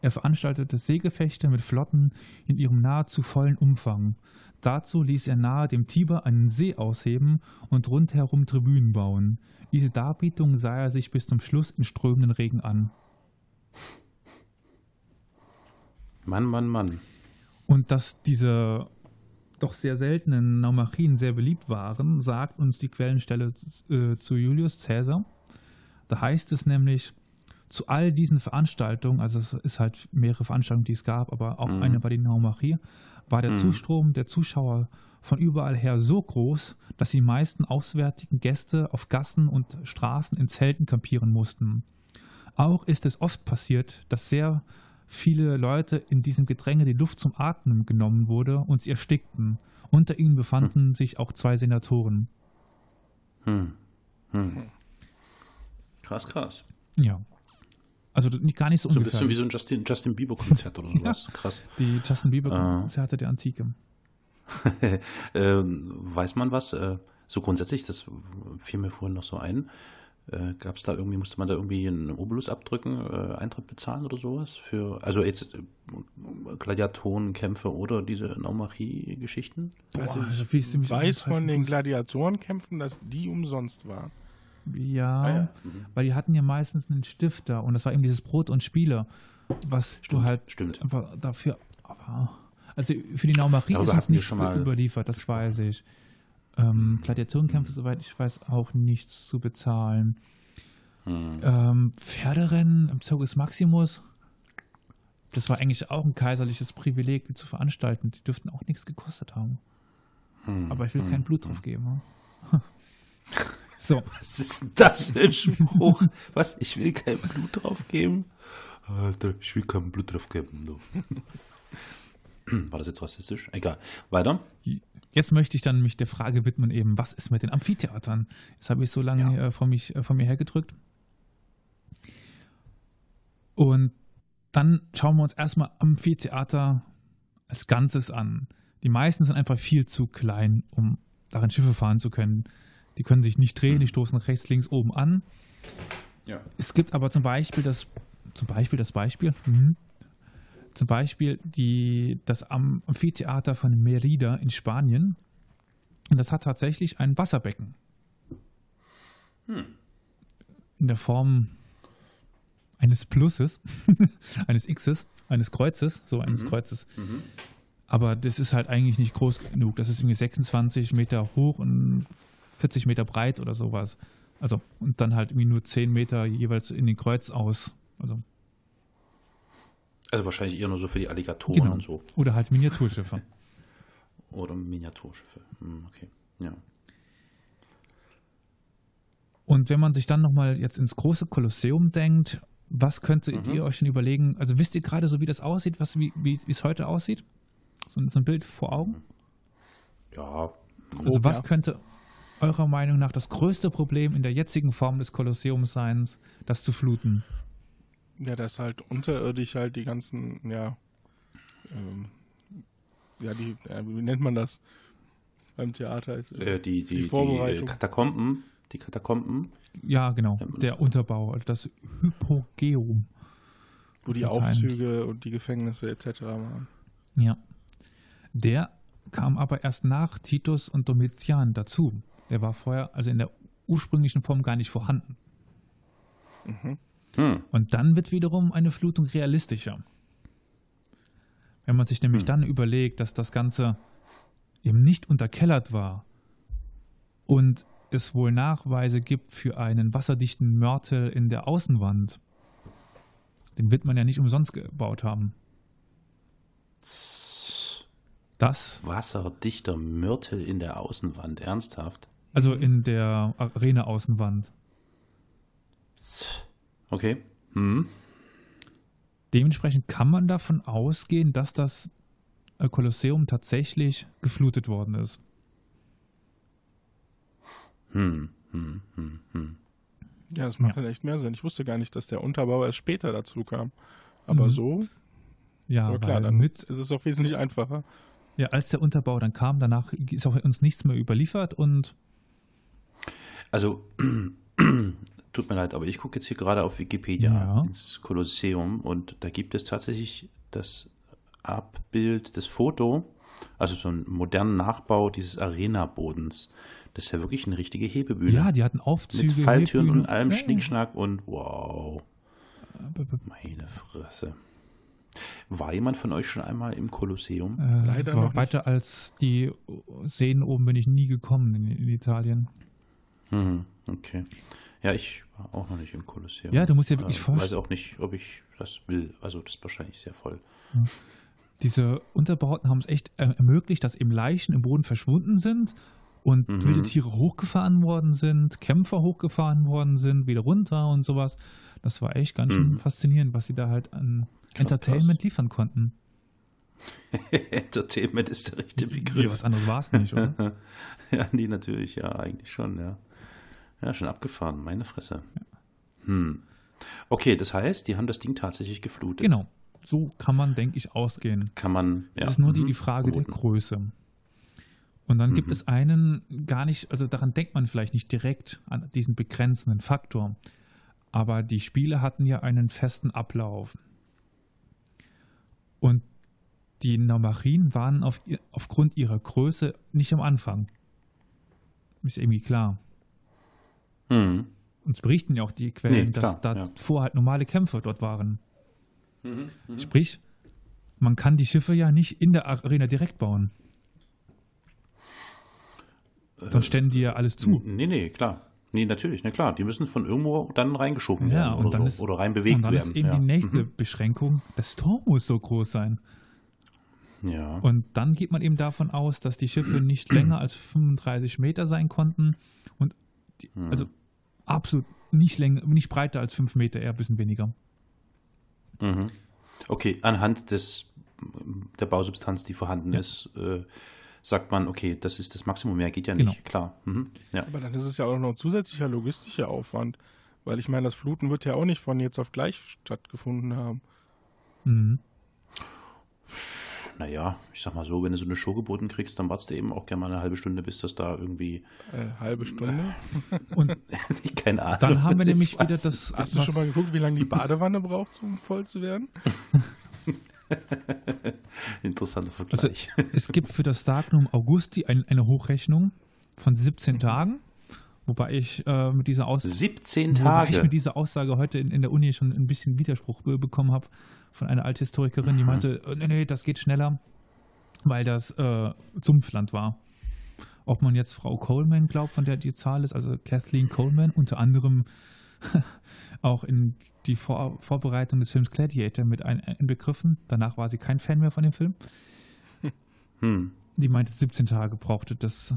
Er veranstaltete Seegefechte mit Flotten in ihrem nahezu vollen Umfang. Dazu ließ er nahe dem Tiber einen See ausheben und rundherum Tribünen bauen. Diese Darbietung sah er sich bis zum Schluss in strömenden Regen an. Mann, Mann, Mann. Und dass diese doch sehr seltenen Naumachien sehr beliebt waren, sagt uns die Quellenstelle äh, zu Julius Caesar. Da heißt es nämlich, zu all diesen Veranstaltungen, also es ist halt mehrere Veranstaltungen, die es gab, aber auch Mhm. eine war die Naumachie, war der Mhm. Zustrom der Zuschauer von überall her so groß, dass die meisten auswärtigen Gäste auf Gassen und Straßen in Zelten kampieren mussten. Auch ist es oft passiert, dass sehr viele Leute in diesem Gedränge die Luft zum Atmen genommen wurde und sie erstickten. Unter ihnen befanden sich auch zwei Senatoren. Hm. Hm. Krass, krass. Ja. Also nicht gar nicht so, So ein bisschen wie so ein Justin, Justin Bieber-Konzert oder sowas. Krass. Die Justin Bieber Ah. Konzerte der Antike. ähm, weiß man was? Äh, so grundsätzlich, das fiel mir vorhin noch so ein. Äh, Gab es da irgendwie, musste man da irgendwie einen Obolus abdrücken, äh, Eintritt bezahlen oder sowas? Für, also jetzt äh, Gladiatorenkämpfe oder diese Naumachie-Geschichten? Also Boah, ich fiel ich ziemlich weiß von den. Gladiatorenkämpfen, dass die umsonst waren. Ja, Ah ja. Mhm. weil die hatten ja meistens einen Stifter und das war eben dieses Brot und Spiele, was Stimmt, du halt stimmt. einfach dafür. Aber, also für die Darüber ist uns nicht schon mal überliefert, das weiß ich. Ähm, Gladiatorenkämpfe, soweit ich weiß, auch nichts zu bezahlen. Hm. Ähm, Pferderennen im Circus Maximus, das war eigentlich auch ein kaiserliches Privileg, die zu veranstalten. Die dürften auch nichts gekostet haben. Hm. Aber ich will Hm. kein Blut drauf geben. so, Was ist denn das für ein Spruch? Was? Ich will kein Blut drauf geben? Alter, ich will kein Blut drauf geben. Du. War das jetzt rassistisch? Egal. Weiter. Jetzt möchte ich dann mich der Frage widmen, eben, was ist mit den Amphitheatern? Jetzt habe ich so lange äh, von, mich, äh, von mir hergedrückt. Und dann schauen wir uns erstmal Amphitheater als Ganzes an. Die meisten sind einfach viel zu klein, um darin Schiffe fahren zu können. Die können sich nicht drehen, die stoßen rechts, links, oben an. Ja. Es gibt aber zum Beispiel das, zum Beispiel das Beispiel, mhm. zum Beispiel die, das Am- Amphitheater von Merida in Spanien. Und das hat tatsächlich ein Wasserbecken. In der Form eines Pluses, eines Xs, eines Kreuzes, so eines Mhm. Kreuzes. Mhm. Aber das ist halt eigentlich nicht groß genug. Das ist irgendwie 26 Meter hoch und 40 Meter breit oder sowas. Also, und dann halt irgendwie nur 10 Meter jeweils in den Kreuz aus. Also, Also wahrscheinlich eher nur so für die Alligatoren Genau. und so. oder halt Miniaturschiffe. Oder Miniaturschiffe. Hm, okay. Ja. Und wenn man sich dann nochmal jetzt ins große Kolosseum denkt, was könntet Mhm. ihr euch denn überlegen? Also wisst ihr gerade so, wie das aussieht, was, wie wie es heute aussieht? So, so ein Bild vor Augen? Ja. Also Grob, was ja. könnte eurer Meinung nach das größte Problem in der jetzigen Form des Kolosseums sein, das zu fluten? Ja, dass halt unterirdisch halt die ganzen, ja, ähm, ja, die, äh, wie nennt man das beim Theater? Ist, Äh, die, die, Die die, Vorbereitung. äh, Katakomben. Die Katakomben. Ja, genau, der? Unterbau, also das Hypogeum. wo die. Aufzüge und die Gefängnisse etc. waren. Ja. Der kam aber erst nach Titus und Domitian dazu. Der war vorher, also in der ursprünglichen Form gar nicht vorhanden. Mhm. Hm. Und dann wird wiederum eine Flutung realistischer. Wenn man sich nämlich Hm. dann überlegt, dass das Ganze eben nicht unterkellert war und es wohl Nachweise gibt für einen wasserdichten Mörtel in der Außenwand, den wird man ja nicht umsonst gebaut haben. Das, Wasserdichter Mörtel in der Außenwand, ernsthaft? Also in der Arena-Außenwand. Okay. Hm. Dementsprechend kann man davon ausgehen, dass das äh, Kolosseum tatsächlich geflutet worden ist. Hm. Hm. Hm. Hm. Ja, das macht Ja. dann echt mehr Sinn. Ich wusste gar nicht, dass der Unterbau erst später dazu kam. Aber Mhm. so, Ja, aber klar, dann mit, ist es auch wesentlich einfacher. ja, als der Unterbau dann kam, danach ist auch uns nichts mehr überliefert und Also, tut mir leid, aber ich gucke jetzt hier gerade auf Wikipedia Ja. ins Kolosseum und da gibt es tatsächlich das Abbild, das Foto, also so einen modernen Nachbau dieses Arena-Bodens. Das ist ja wirklich eine richtige Hebebühne. ja, die hatten Aufzüge. Mit Falltüren und Hebebühne. allem Ja, Schnickschnack und wow, meine Fresse. War jemand von euch schon einmal im Kolosseum? Äh, Leider aber noch weiter als die Seen oben bin ich nie gekommen in, in Italien. Mhm, okay. Ja, ich war auch noch nicht im Kolosseum. Ja, du musst dir wirklich äh, vorstellen- weiß auch nicht, ob ich das will. Also das ist wahrscheinlich sehr voll. Diese Unterbauten haben es echt äh, ermöglicht, dass eben Leichen im Boden verschwunden sind und Mhm. wilde Tiere hochgefahren worden sind, Kämpfer hochgefahren worden sind, wieder runter und sowas. Das war echt ganz schön Mhm. faszinierend, was sie da halt an Krass, Entertainment krass. liefern konnten. Entertainment ist der richtige Ja, Begriff. was anderes war es nicht, oder? ja, nee, natürlich, ja, eigentlich schon, ja. Ja, schon abgefahren, meine Fresse. Hm. Okay, das heißt, die haben das Ding tatsächlich geflutet. genau. So kann man, denke ich, ausgehen. Kann man, ja. Das ist nur die, mhm, die Frage der vermuten. Größe. Und dann gibt Mhm. es einen gar nicht, also daran denkt man vielleicht nicht direkt an diesen begrenzenden Faktor. Aber die Spiele hatten ja einen festen Ablauf. Und die Nomarien waren auf, aufgrund ihrer Größe nicht am Anfang. Ist irgendwie klar. Hm. Uns berichten ja auch die Quellen, Nee, dass da ja. vor halt normale Kämpfer dort waren. Mhm, Sprich, man kann die Schiffe ja nicht in der Arena direkt bauen. Sonst stellen die ja alles zu. Nee, nee, klar. Nee, natürlich, na klar. Die müssen von irgendwo dann reingeschoben Ja, werden oder, dann so, ist, oder rein bewegt und dann werden. ist eben ja. die nächste Mhm. Beschränkung, das Tor muss so groß sein. Ja. Und dann geht man eben davon aus, dass die Schiffe nicht länger als 35 Meter sein konnten und die, Mhm. also absolut nicht länger, nicht breiter als 5 Meter, eher ein bisschen weniger. Mhm. Okay, anhand des, der Bausubstanz, die vorhanden Ja. ist, äh, sagt man, okay, das ist das Maximum, mehr geht ja nicht, Genau. klar. Mhm. Ja. Aber dann ist es ja auch noch ein zusätzlicher logistischer Aufwand. Weil ich meine, das Fluten wird ja auch nicht von jetzt auf gleich stattgefunden haben. Mhm. Naja, ich sag mal so, wenn du so eine Show geboten kriegst, dann wartest du eben auch gerne mal eine halbe Stunde, bis das da irgendwie, Äh, halbe Stunde. Und keine Ahnung. dann haben wir nämlich Ich wieder das. Hast du schon mal geguckt, wie lange die Badewanne braucht, um voll zu werden? Interessanter Also, Vergleich. es gibt für das Darknum Augusti ein, eine Hochrechnung von 17 Tagen, wobei ich äh, mit dieser Aussage 17 Wobei ich mit dieser Aussage heute in, in der Uni schon ein bisschen Widerspruch be bekommen habe von einer Althistorikerin, die meinte, äh, nee, nee, das geht schneller, weil das äh, Sumpfland war. Ob man jetzt Frau Coleman glaubt, von der die Zahl ist, also Kathleen Coleman, unter anderem auch in die Vor Vorbereitung des Films Gladiator mit ein inbegriffen. Danach war sie kein Fan mehr von dem Film. Hm. Die meinte, 17 Tage brauchte das,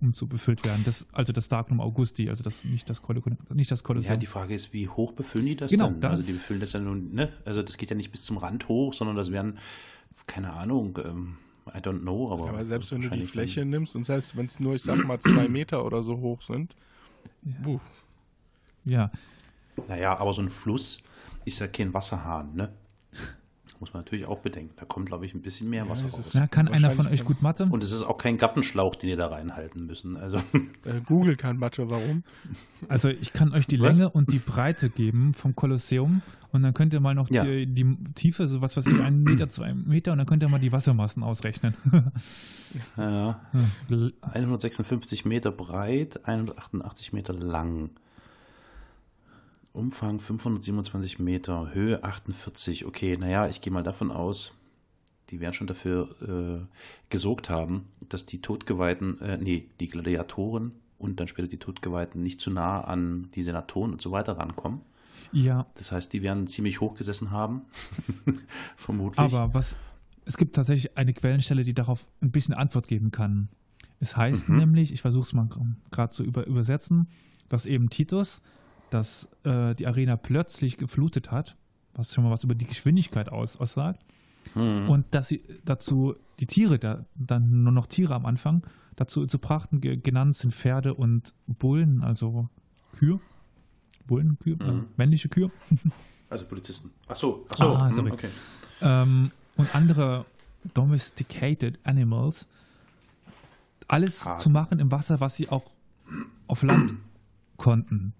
um zu befüllt werden. Das, also das Darknum Augusti, also das, nicht das Kolosseum. Nicht das Kolosseum. Ja, die Frage ist, wie hoch befüllen die das Genau, denn? das- also die befüllen das ja nun, ne? Also das geht ja nicht bis zum Rand hoch, sondern das wären, keine Ahnung, ähm, I don't know, aber. Ja, aber selbst wenn du die Fläche nimmst und selbst wenn es nur, ich sag mal, zwei Meter oder so hoch sind, puh, ja, Dann, naja, aber so ein Fluss ist ja kein Wasserhahn, ne? Muss man natürlich auch bedenken. Da kommt, glaube ich, ein bisschen mehr Ja, Wasser raus. Na, kann einer von euch gut Mathe? Und es ist auch kein Gartenschlauch, den ihr da reinhalten müssen. Also, äh, Google kann Mathe, warum? Also ich kann euch die Was? Länge und die Breite geben vom Kolosseum und dann könnt ihr mal noch Ja. die, die Tiefe, so was weiß ich, einen Meter, zwei Meter und dann könnt ihr mal die Wassermassen ausrechnen. ja, L- 156 Meter breit, 188 Meter lang. Umfang 527 Meter, Höhe 48. Okay, naja, ich gehe mal davon aus, die werden schon dafür äh, gesorgt haben, dass die Todgeweihten, äh, nee, die Gladiatoren und dann später die Todgeweihten nicht zu nah an die Senatoren und so weiter rankommen. ja, Das heißt, die werden ziemlich hoch gesessen haben, vermutlich. aber was es gibt tatsächlich eine Quellenstelle, die darauf ein bisschen Antwort geben kann. Es heißt Mhm. nämlich, ich versuche es mal gerade zu über, übersetzen, dass eben Titus, dass äh, die Arena plötzlich geflutet hat, was schon mal was über die Geschwindigkeit aus, aussagt, Hm. und dass sie dazu die Tiere, da, dann nur noch Tiere am Anfang, dazu zu brachten, ge, genannt sind Pferde und Bullen, also Kühe. Bullen, Kühe, äh, Mhm. männliche Kühe. Also Polizisten. Ach so, ach so. Ah, hm, sorry. okay. ähm, und andere domesticated animals. Alles Hasen. zu machen im Wasser, was sie auch auf Land konnten.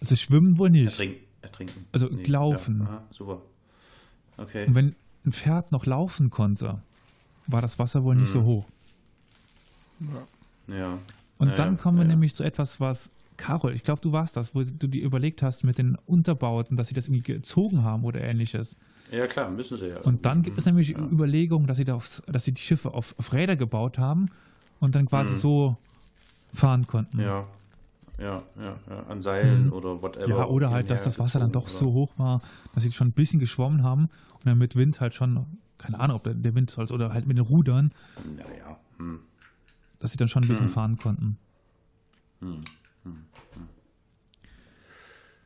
Also schwimmen wohl nicht. Ertrinken. Ertrinken. Also laufen. Ja, aha, super. Okay. Und wenn ein Pferd noch laufen konnte, war das Wasser wohl nicht Mhm. so hoch. Ja. Ja. Und Ja, dann kommen wir nämlich zu etwas, was Carol, ich glaube, du warst das, wo du dir überlegt hast mit den Unterbauten, dass sie das irgendwie gezogen haben oder ähnliches. Ja, klar, müssen sie ja. Und dann gibt es nämlich Ja. Überlegungen, dass sie, da aufs, dass sie die Schiffe auf, auf Räder gebaut haben und dann quasi Mhm. so fahren konnten. Ja. Ja, ja, ja. An Seilen Mhm. oder whatever. Ja, oder halt, dass das Wasser dann doch so hoch war, dass sie schon ein bisschen geschwommen haben und dann mit Wind halt schon, keine Ahnung, ob der- Wind soll oder halt mit den Rudern, Naja. Hm. dass sie dann schon ein bisschen Hm. fahren konnten. Hm.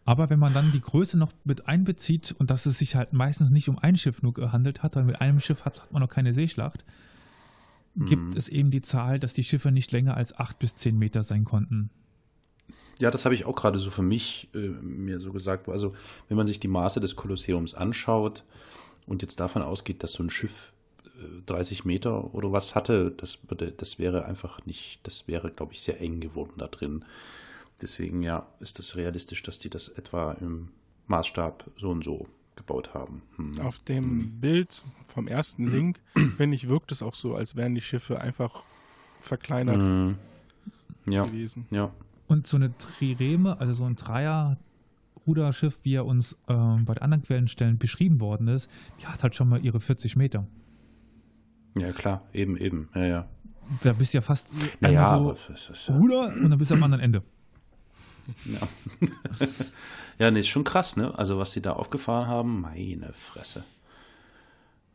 Aber wenn man dann die Größe noch mit einbezieht und dass es sich halt meistens nicht um ein Schiff nur gehandelt hat, weil mit einem Schiff hat, hat man noch keine Seeschlacht, gibt Mhm. es eben die Zahl, dass die Schiffe nicht länger als acht bis zehn Meter sein konnten. Ja, das habe ich auch gerade so für mich äh, mir so gesagt. Also, wenn man sich die Maße des Kolosseums anschaut und jetzt davon ausgeht, dass so ein Schiff äh, 30 Meter oder was hatte, das würde, das wäre einfach nicht, das wäre, glaube ich, sehr eng geworden da drin. Deswegen, ja, ist es realistisch, dass die das etwa im Maßstab so und so gebaut haben. Hm. Auf dem Bild vom ersten Link, finde ich, wirkt es auch so, als wären die Schiffe einfach verkleinert Hm. Ja, gewesen. ja. Und so eine Trireme, also so ein Dreier-Ruderschiff, wie er uns ähm, bei den anderen Quellenstellen beschrieben worden ist, die hat halt schon mal ihre 40 Meter. Ja, klar, eben, eben. Ja, ja. Da bist du ja fast Naja, so es ist, Ruder und dann bist du am anderen Ende. Ja, nee, ist schon krass, ne? Also, was sie da aufgefahren haben, meine Fresse.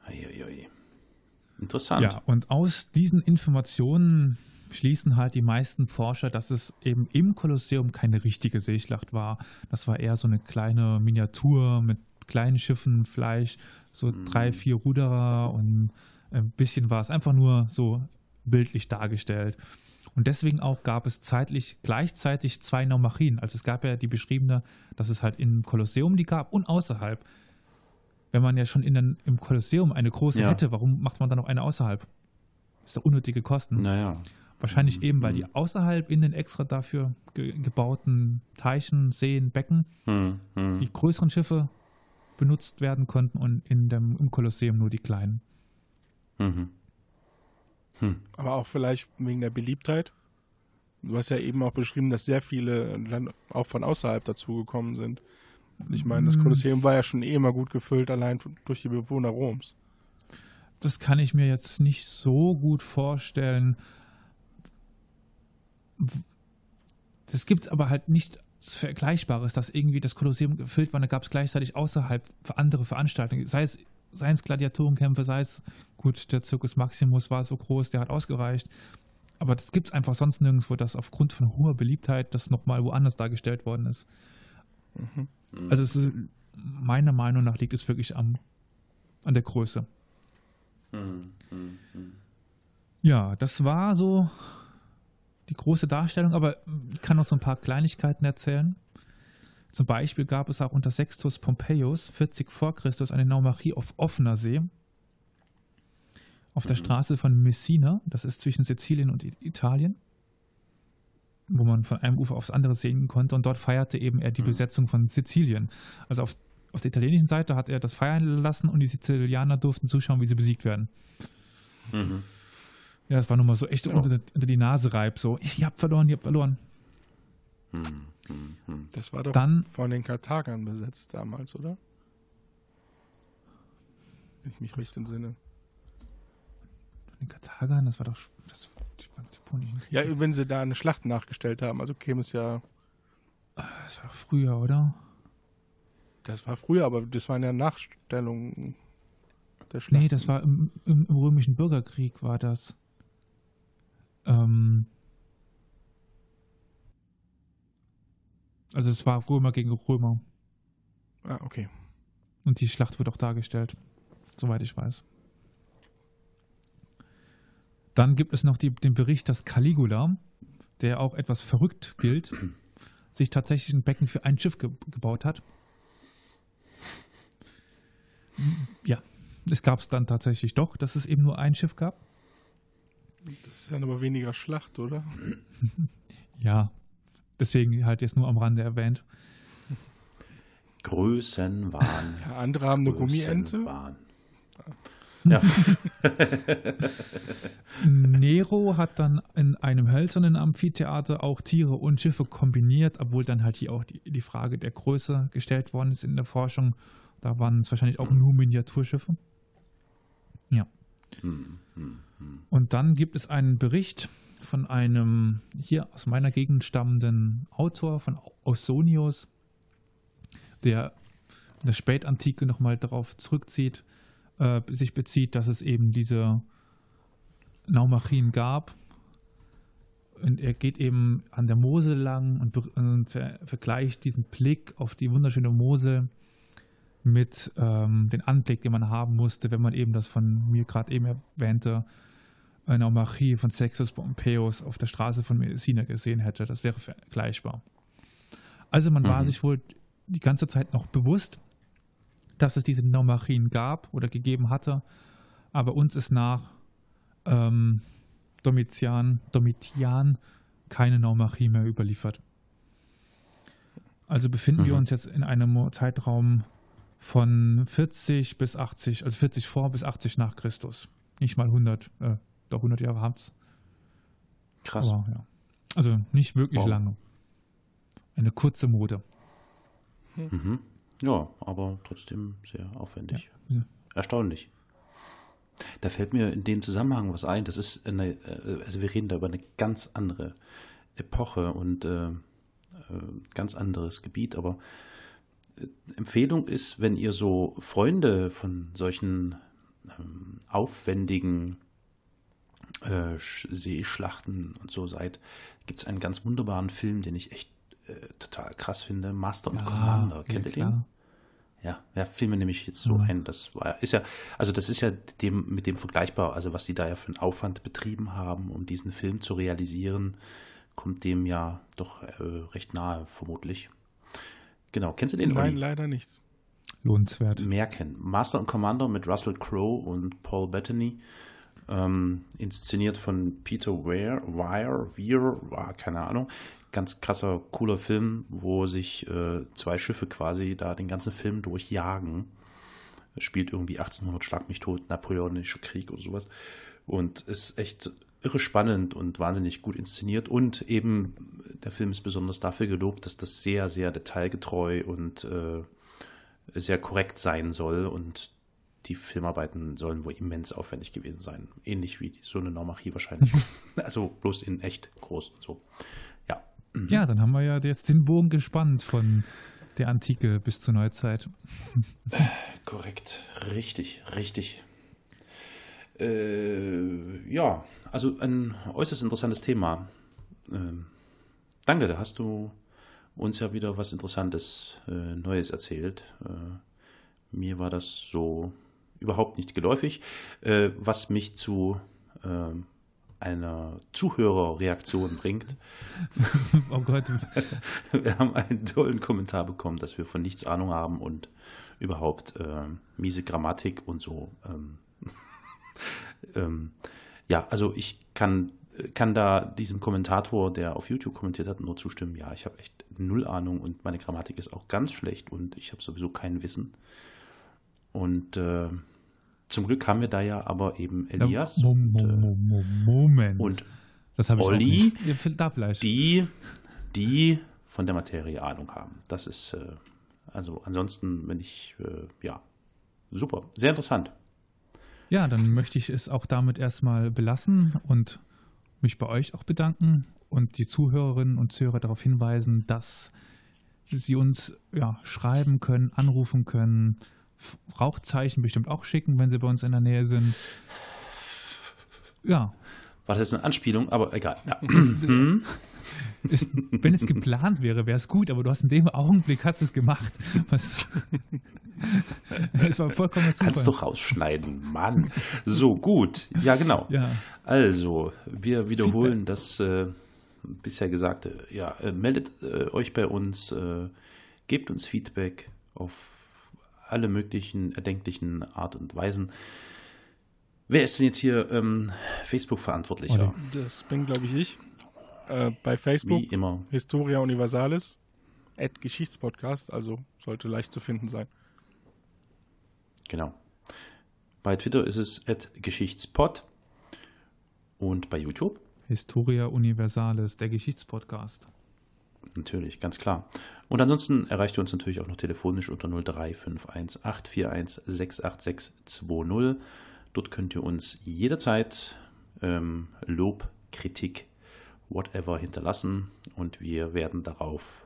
Eieiei. Interessant. Ja, und aus diesen Informationen schließen halt die meisten Forscher, dass es eben im Kolosseum keine richtige Seeschlacht war. Das war eher so eine kleine Miniatur mit kleinen Schiffen, vielleicht so Mhm. drei, vier Ruderer und ein bisschen war es einfach nur so bildlich dargestellt. Und deswegen auch gab es zeitlich gleichzeitig zwei Naumachien. Also es gab ja die beschriebene, dass es halt im Kolosseum die gab und außerhalb. Wenn man ja schon in den, im Kolosseum eine große Ja. hätte, warum macht man dann noch eine außerhalb? ist doch unnötige Kosten. Naja. Wahrscheinlich Mhm. eben, weil die außerhalb in den extra dafür ge gebauten Teichen, Seen, Becken Hm, hm. die größeren Schiffe benutzt werden konnten und in dem, im Kolosseum nur die kleinen. Mhm. Hm. Aber auch vielleicht wegen der Beliebtheit. Du hast ja eben auch beschrieben, dass sehr viele dann auch von außerhalb dazugekommen sind. Ich meine, das Mm. Kolosseum war ja schon eh immer gut gefüllt, allein durch die Bewohner Roms. Das kann ich mir jetzt nicht so gut vorstellen. Das gibt aber halt nicht Vergleichbares, dass irgendwie das Kolosseum gefüllt war, da gab es gleichzeitig außerhalb für andere Veranstaltungen, sei es, seien es Gladiatorenkämpfe, sei es, gut, der Circus Maximus war so groß, der hat ausgereicht. Aber das gibt es einfach sonst nirgendwo, dass aufgrund von hoher Beliebtheit das nochmal woanders dargestellt worden ist. Mhm. Also es ist, meiner Meinung nach liegt es wirklich am, an der Größe. Hm, hm, hm. Ja, das war so die große Darstellung, aber ich kann noch so ein paar Kleinigkeiten erzählen. Zum Beispiel gab es auch unter Sextus Pompeius 40 vor Christus eine Naumachie auf offener See. Auf der Mhm. Straße von Messina, das ist zwischen Sizilien und Italien, wo man von einem Ufer aufs andere sehen konnte. Und dort feierte eben er die Mhm. Besetzung von Sizilien. Also auf, auf der italienischen Seite hat er das feiern lassen und die Sizilianer durften zuschauen, wie sie besiegt werden. Mhm. Ja, das war nochmal so echt so Ja. unter, unter die Nase reib, so, ihr habt verloren, ihr habt verloren. Hm, hm, hm. Das war doch Dann, von den Karthagern besetzt damals, oder? Wenn ich mich recht entsinne. den Karthagern, das war doch, das. Ja, wenn sie da eine Schlacht nachgestellt haben, also käme es ja, das war doch früher, oder? das war früher, aber das waren ja Nachstellungen. der Schlacht? Nee, das war im, im, im römischen Bürgerkrieg war das. Ähm, also es war Römer gegen Römer. Ah, okay. Und die Schlacht wird auch dargestellt, soweit ich weiß. Dann gibt es noch die, den Bericht, dass Caligula, der auch etwas verrückt gilt, sich tatsächlich ein Becken für ein Schiff ge gebaut hat. Ja, es gab es dann tatsächlich doch, dass es eben nur ein Schiff gab. Das ist dann aber weniger Schlacht, oder? Ja, deswegen halt jetzt nur am Rande erwähnt. Größenwahn. Ja, andere haben eine Gummiente. Größenwahn. Ja, Nero hat dann in einem hölzernen Amphitheater auch Tiere und Schiffe kombiniert, obwohl dann halt hier auch die, die Frage der Größe gestellt worden ist in der Forschung. Da waren es wahrscheinlich auch nur Miniaturschiffe. Ja. Und dann gibt es einen Bericht von einem hier aus meiner Gegend stammenden Autor von Ausonius, der in der Spätantike nochmal darauf zurückzieht, äh, sich bezieht, dass es eben diese Naumachien gab. Und er geht eben an der Mosel lang und, und ver vergleicht diesen Blick auf die wunderschöne Mosel mit ähm, den Anblick, den man haben musste, wenn man eben das von mir gerade eben erwähnte äh, Naumachie von Sextus Pompeius auf der Straße von Messina gesehen hätte. Das wäre vergleichbar. Also man war Mhm. sich wohl die ganze Zeit noch bewusst, dass es diese Naumachien gab oder gegeben hatte, aber uns ist nach ähm, Domitian, Domitian keine Naumachie mehr überliefert. Also befinden wir Mhm. uns jetzt in einem Zeitraum von 40 bis 80, also 40 vor bis 80 nach Christus. Nicht mal 100, äh, doch 100 Jahre habt's. krass. Aber, ja. Also nicht wirklich Wow. lange. Eine kurze Mode. Mhm. Ja, aber trotzdem sehr aufwendig. Ja. Erstaunlich. Da fällt mir in dem Zusammenhang was ein. Das ist eine, äh, also wir reden da über eine ganz andere Epoche und äh, äh, ganz anderes Gebiet, aber äh, Empfehlung ist, wenn ihr so Freunde von solchen ähm, aufwendigen äh, Sch- Seeschlachten und so seid, gibt es einen ganz wunderbaren Film, den ich echt äh, total krass finde. Master und Commander. Kennt ihr den? Ja, ja, fiel mir nämlich jetzt so Mhm. ein. Das war, ist ja, also das ist ja dem, mit dem vergleichbar, also was sie da ja für einen Aufwand betrieben haben, um diesen Film zu realisieren, kommt dem ja doch äh, recht nahe, vermutlich. Genau, kennst du den? Nein, Olli? leider nicht. Lohnenswert. mehr kennen. Master and Commander mit Russell Crowe und Paul Bettany. Ähm, inszeniert von Peter Weir, Weir, Weir, war keine Ahnung. Ganz krasser, cooler Film, wo sich äh, zwei Schiffe quasi da den ganzen Film durchjagen. Es spielt irgendwie 1800 Schlag mich tot, Napoleonischer Krieg oder sowas. Und ist echt irre spannend und wahnsinnig gut inszeniert. Und eben, der Film ist besonders dafür gelobt, dass das sehr, sehr detailgetreu und äh, sehr korrekt sein soll und die Filmarbeiten sollen wohl immens aufwendig gewesen sein. Ähnlich wie so eine Normachie wahrscheinlich. also bloß in echt groß und so. Ja. Ja, dann haben wir ja jetzt den Bogen gespannt von der Antike bis zur Neuzeit. Korrekt. Richtig, richtig. Äh, ja, also ein äußerst interessantes Thema. Ähm, danke, da hast du uns ja wieder was Interessantes äh, Neues erzählt. Äh, mir war das so überhaupt nicht geläufig, äh, was mich zu ähm, einer Zuhörerreaktion bringt. Oh Gott, Wir haben einen tollen Kommentar bekommen, dass wir von nichts Ahnung haben und überhaupt ähm, miese Grammatik und so. Ähm, ähm, ja, also ich kann, kann da diesem Kommentator, der auf YouTube kommentiert hat, nur zustimmen. Ja, ich habe echt null Ahnung und meine Grammatik ist auch ganz schlecht und ich habe sowieso kein Wissen. Und äh, zum Glück haben wir da ja aber eben Elias Mo und, äh, Mo Mo Moment. und das habe ich Olli. Ja, Da vielleicht. die, die von der Materie Ahnung haben. Das ist, äh, also ansonsten, wenn ich, äh, ja, super, sehr interessant. Ja, dann möchte ich es auch damit erstmal belassen und mich bei euch auch bedanken und die Zuhörerinnen und Zuhörer darauf hinweisen, dass sie uns ja, schreiben können, anrufen können, Rauchzeichen bestimmt auch schicken, wenn sie bei uns in der Nähe sind. Ja. War das jetzt eine Anspielung? Aber egal. Ja. Es, wenn es geplant wäre, wäre es gut, aber du hast in dem Augenblick hast es gemacht. Was, es war vollkommen Zufall. Kannst du rausschneiden, Mann. So, gut. Ja, genau. Ja. Also, wir wiederholen das äh, bisher Gesagte. Ja, äh, meldet äh, euch bei uns, äh, gebt uns Feedback auf alle möglichen erdenklichen Art und Weisen. Wer ist denn jetzt hier ähm, Facebook-Verantwortlicher? Das bin, glaube ich, ich. Äh, bei Facebook Wie immer. Historia Universalis, at Geschichtspodcast, also sollte leicht zu finden sein. Genau. Bei Twitter ist es at Geschichtspod und bei YouTube Historia Universalis, der Geschichtspodcast. Natürlich, ganz klar. Und ansonsten erreicht ihr uns natürlich auch noch telefonisch unter 0351 841 68620. Dort könnt ihr uns jederzeit ähm, Lob, Kritik, whatever hinterlassen und wir werden darauf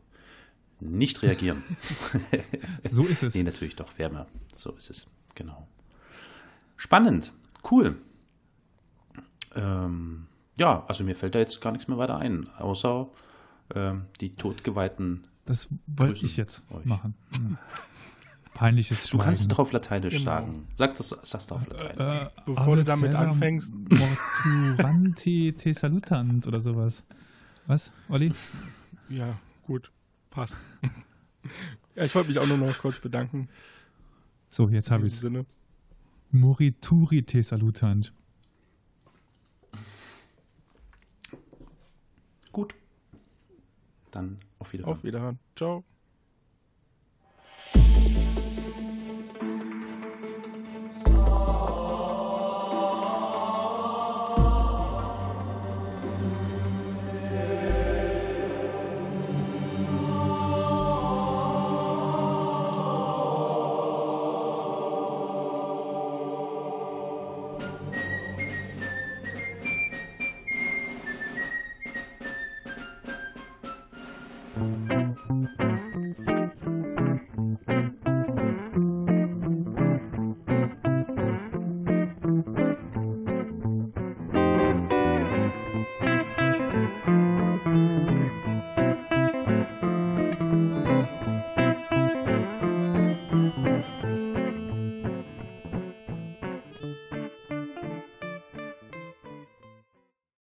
nicht reagieren. So ist es. Nee, natürlich doch, wärmer. So ist es. Genau. Spannend. Cool. Ähm, ja, also mir fällt da jetzt gar nichts mehr weiter ein, außer ähm, die totgeweihten. Das wollte ich jetzt euch. machen. Hm. Peinliches Du Schweigen. kannst es doch auf Lateinisch Genau. sagen. Sag das, sag's doch auf Lateinisch. Äh, Bevor du damit anfängst. Morturanti te salutant oder sowas. Was, Olli? Ja, gut, passt. ja, ich wollte mich auch nur noch kurz bedanken. So, jetzt habe ich Sinne. Morituri te salutant. Gut. Dann auf Wiedersehen. Auf Wiederhören. Ciao.